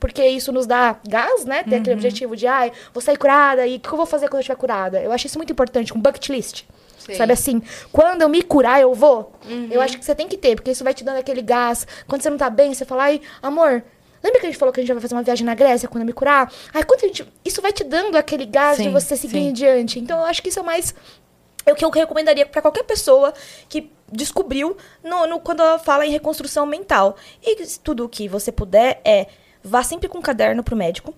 porque isso nos dá gás, né? Ter aquele objetivo de, ai, vou sair curada, e o que eu vou fazer quando eu estiver curada? Eu acho isso muito importante, um bucket list. Sei. Sabe assim, quando eu me curar, eu vou. Eu acho que você tem que ter, porque isso vai te dando aquele gás. Quando você não tá bem, você fala, ai, amor, lembra que a gente falou que a gente vai fazer uma viagem na Grécia quando eu me curar? Ai, quando a gente. Isso vai te dando aquele gás de Sim, você seguir sim. em diante. Então, eu acho que isso é mais. É o que eu recomendaria para qualquer pessoa que descobriu no, no- quando ela fala em reconstrução mental. E tudo o que você puder é vá sempre com um caderno pro médico.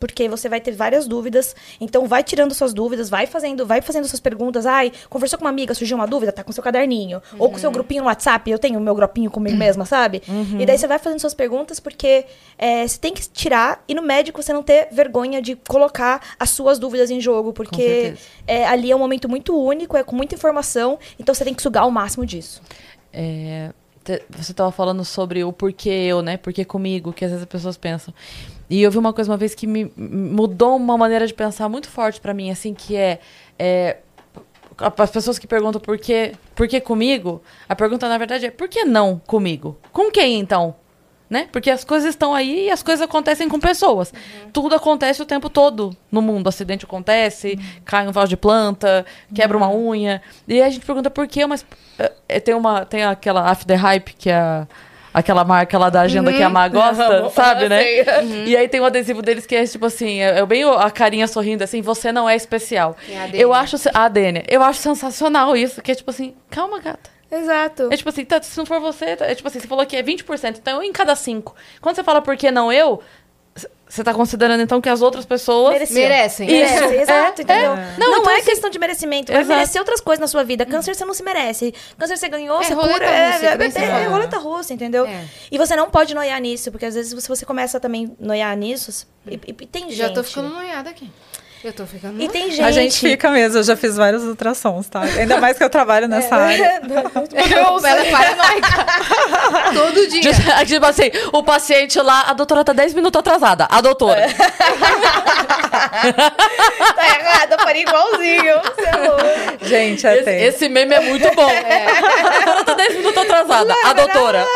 Porque você vai ter várias dúvidas. Então, vai tirando suas dúvidas, vai fazendo, vai fazendo suas perguntas. Ai, conversou com uma amiga, surgiu uma dúvida, tá com seu caderninho. Ou com seu grupinho no WhatsApp, eu tenho o meu grupinho comigo mesma, sabe? E daí você vai fazendo suas perguntas, porque é, você tem que tirar, e no médico você não ter vergonha de colocar as suas dúvidas em jogo, porque é, ali é um momento muito único, é com muita informação, então você tem que sugar o máximo disso. É, você estava falando sobre o porquê eu, né? Porquê comigo, que às vezes as pessoas pensam. E eu vi uma coisa uma vez que me mudou uma maneira de pensar muito forte pra mim, assim, que é, é as pessoas que perguntam por que, por que comigo, a pergunta na verdade é por que não comigo? Com quem então? Né? Porque as coisas estão aí e as coisas acontecem com pessoas. Tudo acontece o tempo todo no mundo. Acidente acontece, cai um vaso de planta, quebra uma unha. E aí a gente pergunta por quê, mas é, é, tem, uma, tem aquela After Hype, que é a- aquela marca lá da agenda que a Má gosta, sabe, né? E aí tem um adesivo deles que é tipo assim, é, é bem a carinha sorrindo assim, você não é especial. Eu acho a Dênia, eu acho sensacional isso, que é tipo assim, calma, gata. Exato. É tipo assim, tá, se não for você, tá- é tipo assim, você falou que é 20%, então eu em cada cinco. Quando você fala por que não eu, você tá considerando então que as outras pessoas Mereciam. Merecem. Merece, Isso, exato, é, entendeu? é. Não, Não, então, é assim- questão de merecimento. Vai Exato. merecer outras coisas na sua vida. Câncer você não se merece. Câncer você ganhou, É você roleta cura. russa, é, é, é, fala. roleta russa, entendeu? É. E você não pode noiar nisso, porque às vezes se você começa também a noiar nisso, e, e- e tem gente. Já tô ficando noiada aqui. Eu tô ficando E tem gente. A gente fica mesmo, eu já fiz vários ultrassons, tá? Ainda mais que eu trabalho nessa área. Eu, ela é paranoica. Todo dia. tipo assim, o paciente lá, a doutora tá 10 minutos atrasada. A doutora. tá errado, eu faria igualzinho. É. Gente, é Esse, esse meme é muito bom. A doutora tá 10 minutos atrasada. A doutora.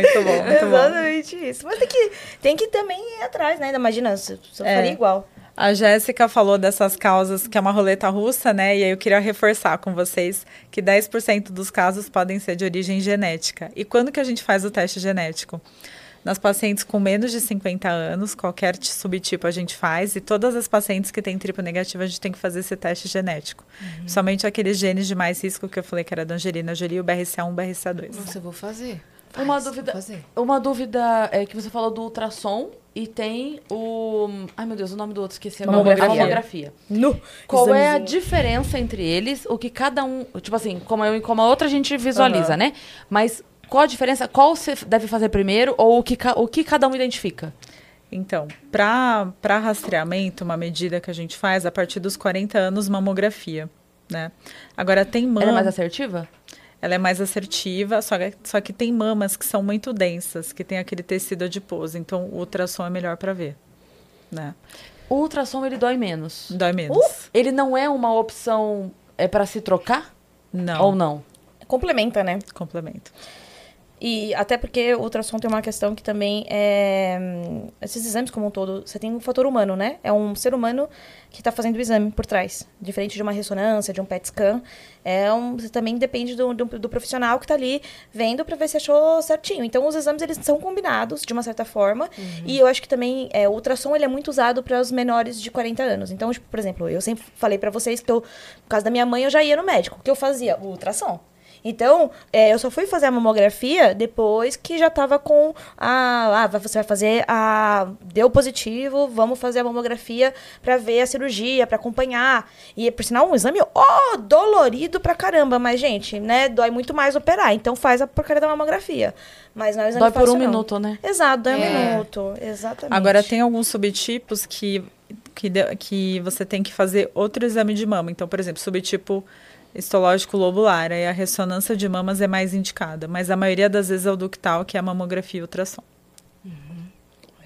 Muito bom, muito bom. Exatamente isso. Mas tem que, tem que também ir atrás, né? Imagina, se eu É. faria igual. A Jéssica falou dessas causas, que é uma roleta russa, né? E aí eu queria reforçar com vocês que 10% dos casos podem ser de origem genética. E quando que a gente faz o teste genético? Nas pacientes com menos de 50 anos, qualquer subtipo a gente faz, e todas as pacientes que têm triplo negativo, a gente tem que fazer esse teste genético. Somente aqueles genes de mais risco que eu falei, que era da Angelina Jolie, o BRCA1 e o BRCA2. Nossa, eu vou fazer. Uma dúvida-. Uma dúvida é que você falou do ultrassom e tem o. Ai, meu Deus, o nome do outro esqueci. Mamografia. A mamografia. No. Qual é a diferença entre eles? O que cada um. Tipo assim, como eu e como a outra a gente visualiza, Aham. né? Mas qual a diferença? Qual você deve fazer primeiro ou o que, o que cada um identifica? Então, para rastreamento, uma medida que a gente faz a partir dos 40 anos, mamografia, né? Agora, tem mama... Ela é mais assertiva? Ela é mais assertiva, só que, só que tem mamas que são muito densas, que tem aquele tecido adiposo. Então, o ultrassom é melhor para ver, né? O ultrassom ele dói menos. Dói menos. Ele não é uma opção é para se trocar Não, ou não? Complementa, né? complemento. E até porque o ultrassom tem uma questão que também é. Esses exames como um todo, você tem um fator humano, né? É um ser humano que está fazendo o exame por trás. Diferente de uma ressonância, de um PET scan. É um, você também depende do, do, do profissional que está ali vendo para ver se achou certinho. Então, os exames eles são combinados de uma certa forma. Uhum. E eu acho que também é, o ultrassom ele é muito usado para os menores de 40 anos. Então, tipo, por exemplo, eu sempre falei para vocês que eu, por causa da minha mãe, eu já ia no médico. O que eu fazia? O ultrassom. Então, é, eu só fui fazer a mamografia depois que já tava com a. Ah, você vai fazer a. Deu positivo, vamos fazer a mamografia para ver a cirurgia, para acompanhar. E, por sinal, um exame, ó, oh, dolorido pra caramba. Mas, gente, né, dói muito mais operar. Então, faz a porcaria da mamografia. Mas não é exame Dói por um não. minuto, né? Exato, dói é. um minuto. Exatamente. Agora, tem alguns subtipos que, que, que você tem que fazer outro exame de mama. Então, por exemplo, subtipo histológico lobular, aí a ressonância de mamas é mais indicada, mas a maioria das vezes é o ductal, que é a mamografia e ultrassom. Uhum.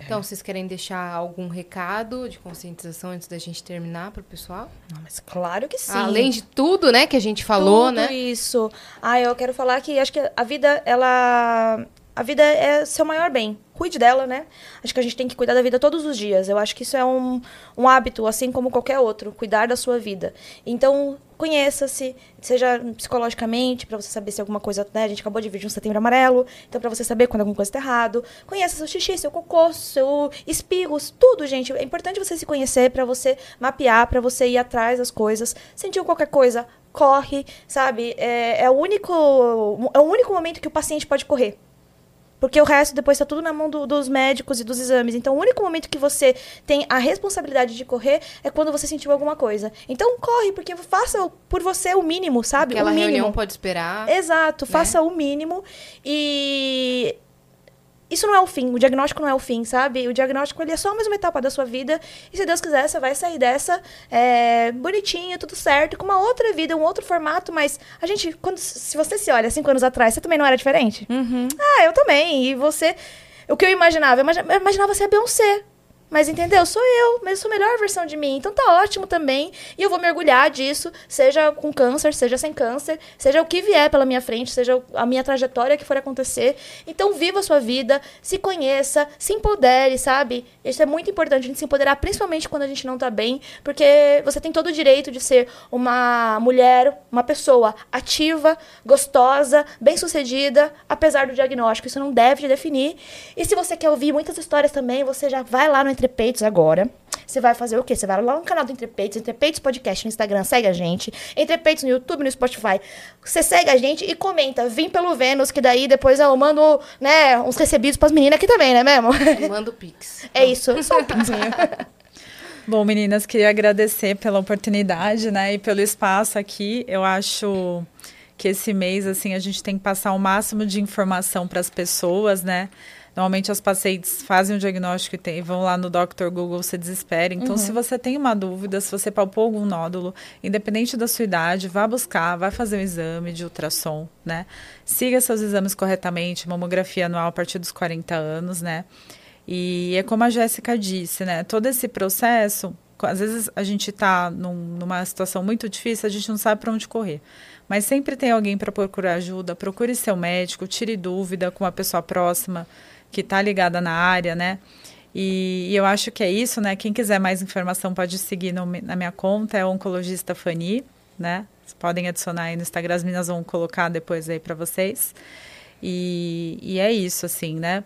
Então, vocês querem deixar algum recado de conscientização antes da gente terminar para o pessoal? Não, mas claro que sim. Além de tudo, né, que a gente falou, tudo né? isso. Ah, eu quero falar que acho que a vida, ela a vida é seu maior bem. Cuide dela, né? Acho que a gente tem que cuidar da vida todos os dias. Eu acho que isso é um, um hábito, assim como qualquer outro, cuidar da sua vida. Então, conheça-se, seja psicologicamente, para você saber se alguma coisa, né? A gente acabou de vir de um setembro amarelo, então para você saber quando alguma coisa está errado. Conheça seu xixi, seu cocô, seu espigos, tudo, gente. É importante você se conhecer para você mapear, para você ir atrás das coisas. Sentiu qualquer coisa, corre, sabe? É, é, o único, é o único momento que o paciente pode correr. Porque o resto depois está tudo na mão do, dos médicos e dos exames. Então, o único momento que você tem a responsabilidade de correr é quando você sentiu alguma coisa. Então, corre, porque faça por você o mínimo, sabe? Aquela o mínimo. reunião pode esperar. Exato, né? faça o mínimo. E isso não é o fim, o diagnóstico não é o fim, sabe? O diagnóstico ele é só mais uma etapa da sua vida. E se Deus quiser, você vai sair dessa é, bonitinho, tudo certo, com uma outra vida, um outro formato. Mas a gente, quando, se você se olha cinco anos atrás, você também não era diferente? Uhum. Ah, eu também. E você. O que eu imaginava? Eu imaginava ser a Beyoncé. Mas entendeu? Sou eu, mas sou a melhor versão de mim. Então tá ótimo também. E eu vou mergulhar disso, seja com câncer, seja sem câncer, seja o que vier pela minha frente, seja a minha trajetória que for acontecer. Então viva a sua vida, se conheça, se empodere, sabe? Isso é muito importante, a gente se empoderar, principalmente quando a gente não tá bem, porque você tem todo o direito de ser uma mulher, uma pessoa ativa, gostosa, bem-sucedida, apesar do diagnóstico. Isso não deve te definir. E se você quer ouvir muitas histórias também, você já vai lá no entre Peitos agora. Você vai fazer o quê? Você vai lá no canal do Entre Peitos, Entre Peitos Podcast no Instagram, segue a gente. Entre Peitos no YouTube, no Spotify. Você segue a gente e comenta, vim pelo Vênus, que daí depois eu mando, né, uns recebidos pras meninas aqui também, né mesmo? Manda o Pix. É isso, só um pixinho. Bom, meninas, queria agradecer pela oportunidade, né, e pelo espaço aqui. Eu acho que esse mês, assim, a gente tem que passar o máximo de informação para as pessoas, né? Normalmente as pacientes fazem o diagnóstico e tem, vão lá no Dr. Google, se desespera. Então, uhum. se você tem uma dúvida, se você palpou algum nódulo, independente da sua idade, vá buscar, vá fazer um exame de ultrassom, né? Siga seus exames corretamente, mamografia anual a partir dos 40 anos, né? E é como a Jéssica disse, né? Todo esse processo, às vezes a gente está num, numa situação muito difícil, a gente não sabe para onde correr. Mas sempre tem alguém para procurar ajuda. Procure seu médico, tire dúvida com uma pessoa próxima que está ligada na área, né? E, e, eu acho que é isso, né? Quem quiser mais informação pode seguir no, na minha conta, é oncologista Fani, né? Vocês podem adicionar aí no Instagram, as meninas vão colocar depois aí para vocês. E, e é isso, assim, né?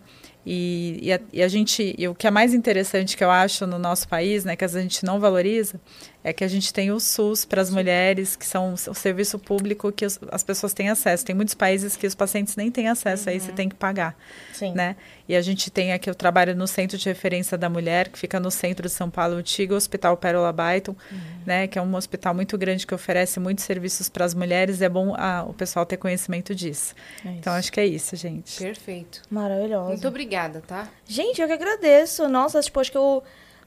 E, e, a, e, a, gente, e o que é mais interessante que eu acho no nosso país, né, que a gente não valoriza, é que a gente tem o SUS para as mulheres, que são o serviço público que os, as pessoas têm acesso. Tem muitos países que os pacientes nem têm acesso, uhum. aí você tem que pagar. Sim. Né? E a gente tem aqui, eu trabalho no Centro de Referência da Mulher, que fica no centro de São Paulo, o antigo Hospital Pérola Baiton, uhum. né, que é um hospital muito grande que oferece muitos serviços para as mulheres, e é bom a, o pessoal ter conhecimento disso. É então, acho que é isso, gente. Perfeito. Maravilhoso. Muito obrigada, tá? Gente, eu que agradeço. Nossa, tipo, acho que eu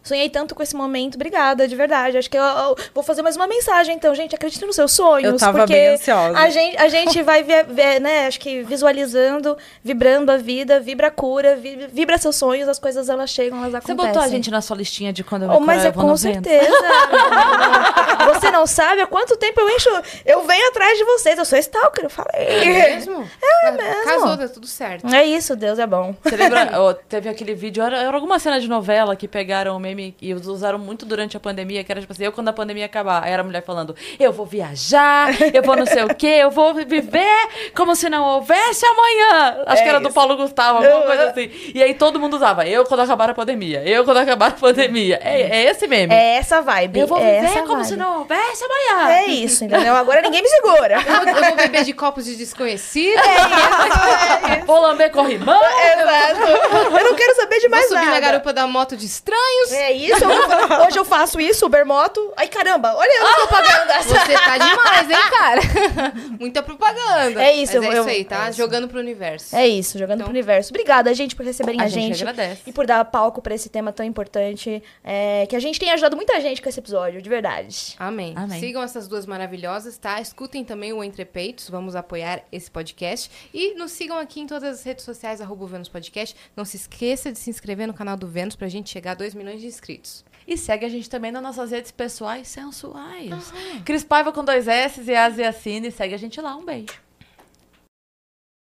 sonhei tanto com esse momento. Obrigada, de verdade. Acho que eu, eu vou fazer mais uma mensagem, então, gente. Acredite nos seus sonhos. Eu tava porque bem ansiosa. A gente, a gente vai, ver, ver, né, acho que visualizando, vibrando a vida, vibra a cura, vi- vibra seus sonhos, as coisas elas chegam, elas Você acontecem. botou a gente na sua listinha de quando eu Oh, mas é eu vou com certeza. você não sabe há quanto tempo eu encho. Eu venho atrás de vocês. Eu sou stalker, eu falei. É mesmo? É mesmo. Casou, tá tudo certo. É isso, Deus é bom. Você lembra? teve aquele vídeo, era, era alguma cena de novela que pegaram o meme e usaram muito durante a pandemia, que era tipo assim, eu quando a pandemia acabar. Aí era a mulher falando, eu vou viajar, eu vou não sei o quê, eu vou viver como se não houvesse amanhã. Acho É que era do isso. Paulo Gustavo, alguma coisa assim. E aí todo mundo usava, eu quando acabar a pandemia, eu quando acabar a pandemia. É, é esse meme. É essa vibe. eu vou é viver essa como vibe. se não houvesse amanhã. É isso, entendeu? Agora ninguém me segura. Eu vou, eu vou beber de copos de desconhecido. Vou lamber corrimão. Exato. Eu não quero saber de Vou mais subir nada. na garupa da moto de estranhos. É isso. eu- hoje eu faço isso, Ubermoto. Ai, caramba, olha a propaganda. Você tá demais, hein, cara? Muita propaganda. É isso, Mas é eu- isso aí, tá? é isso. Jogando pro universo. É isso, jogando Então- pro universo. Obrigada, gente, por receberem a, A gente gente. agradece. E por dar palco pra esse tema tão importante. é, que a gente tem ajudado muita gente com esse episódio, de verdade. Amém. Amém. Sigam essas duas maravilhosas, tá? Escutem também o Entre Peitos, vamos apoiar esse podcast. E nos sigam aqui em todas as redes sociais, arroba o Vênus Podcast. Não se esqueça de se inscrever no canal do Vênus pra gente chegar a 2 milhões de inscritos. E segue a gente também nas nossas redes pessoais sensuais. Cris Paiva com dois S e Asiacine. Segue a gente lá. Um beijo.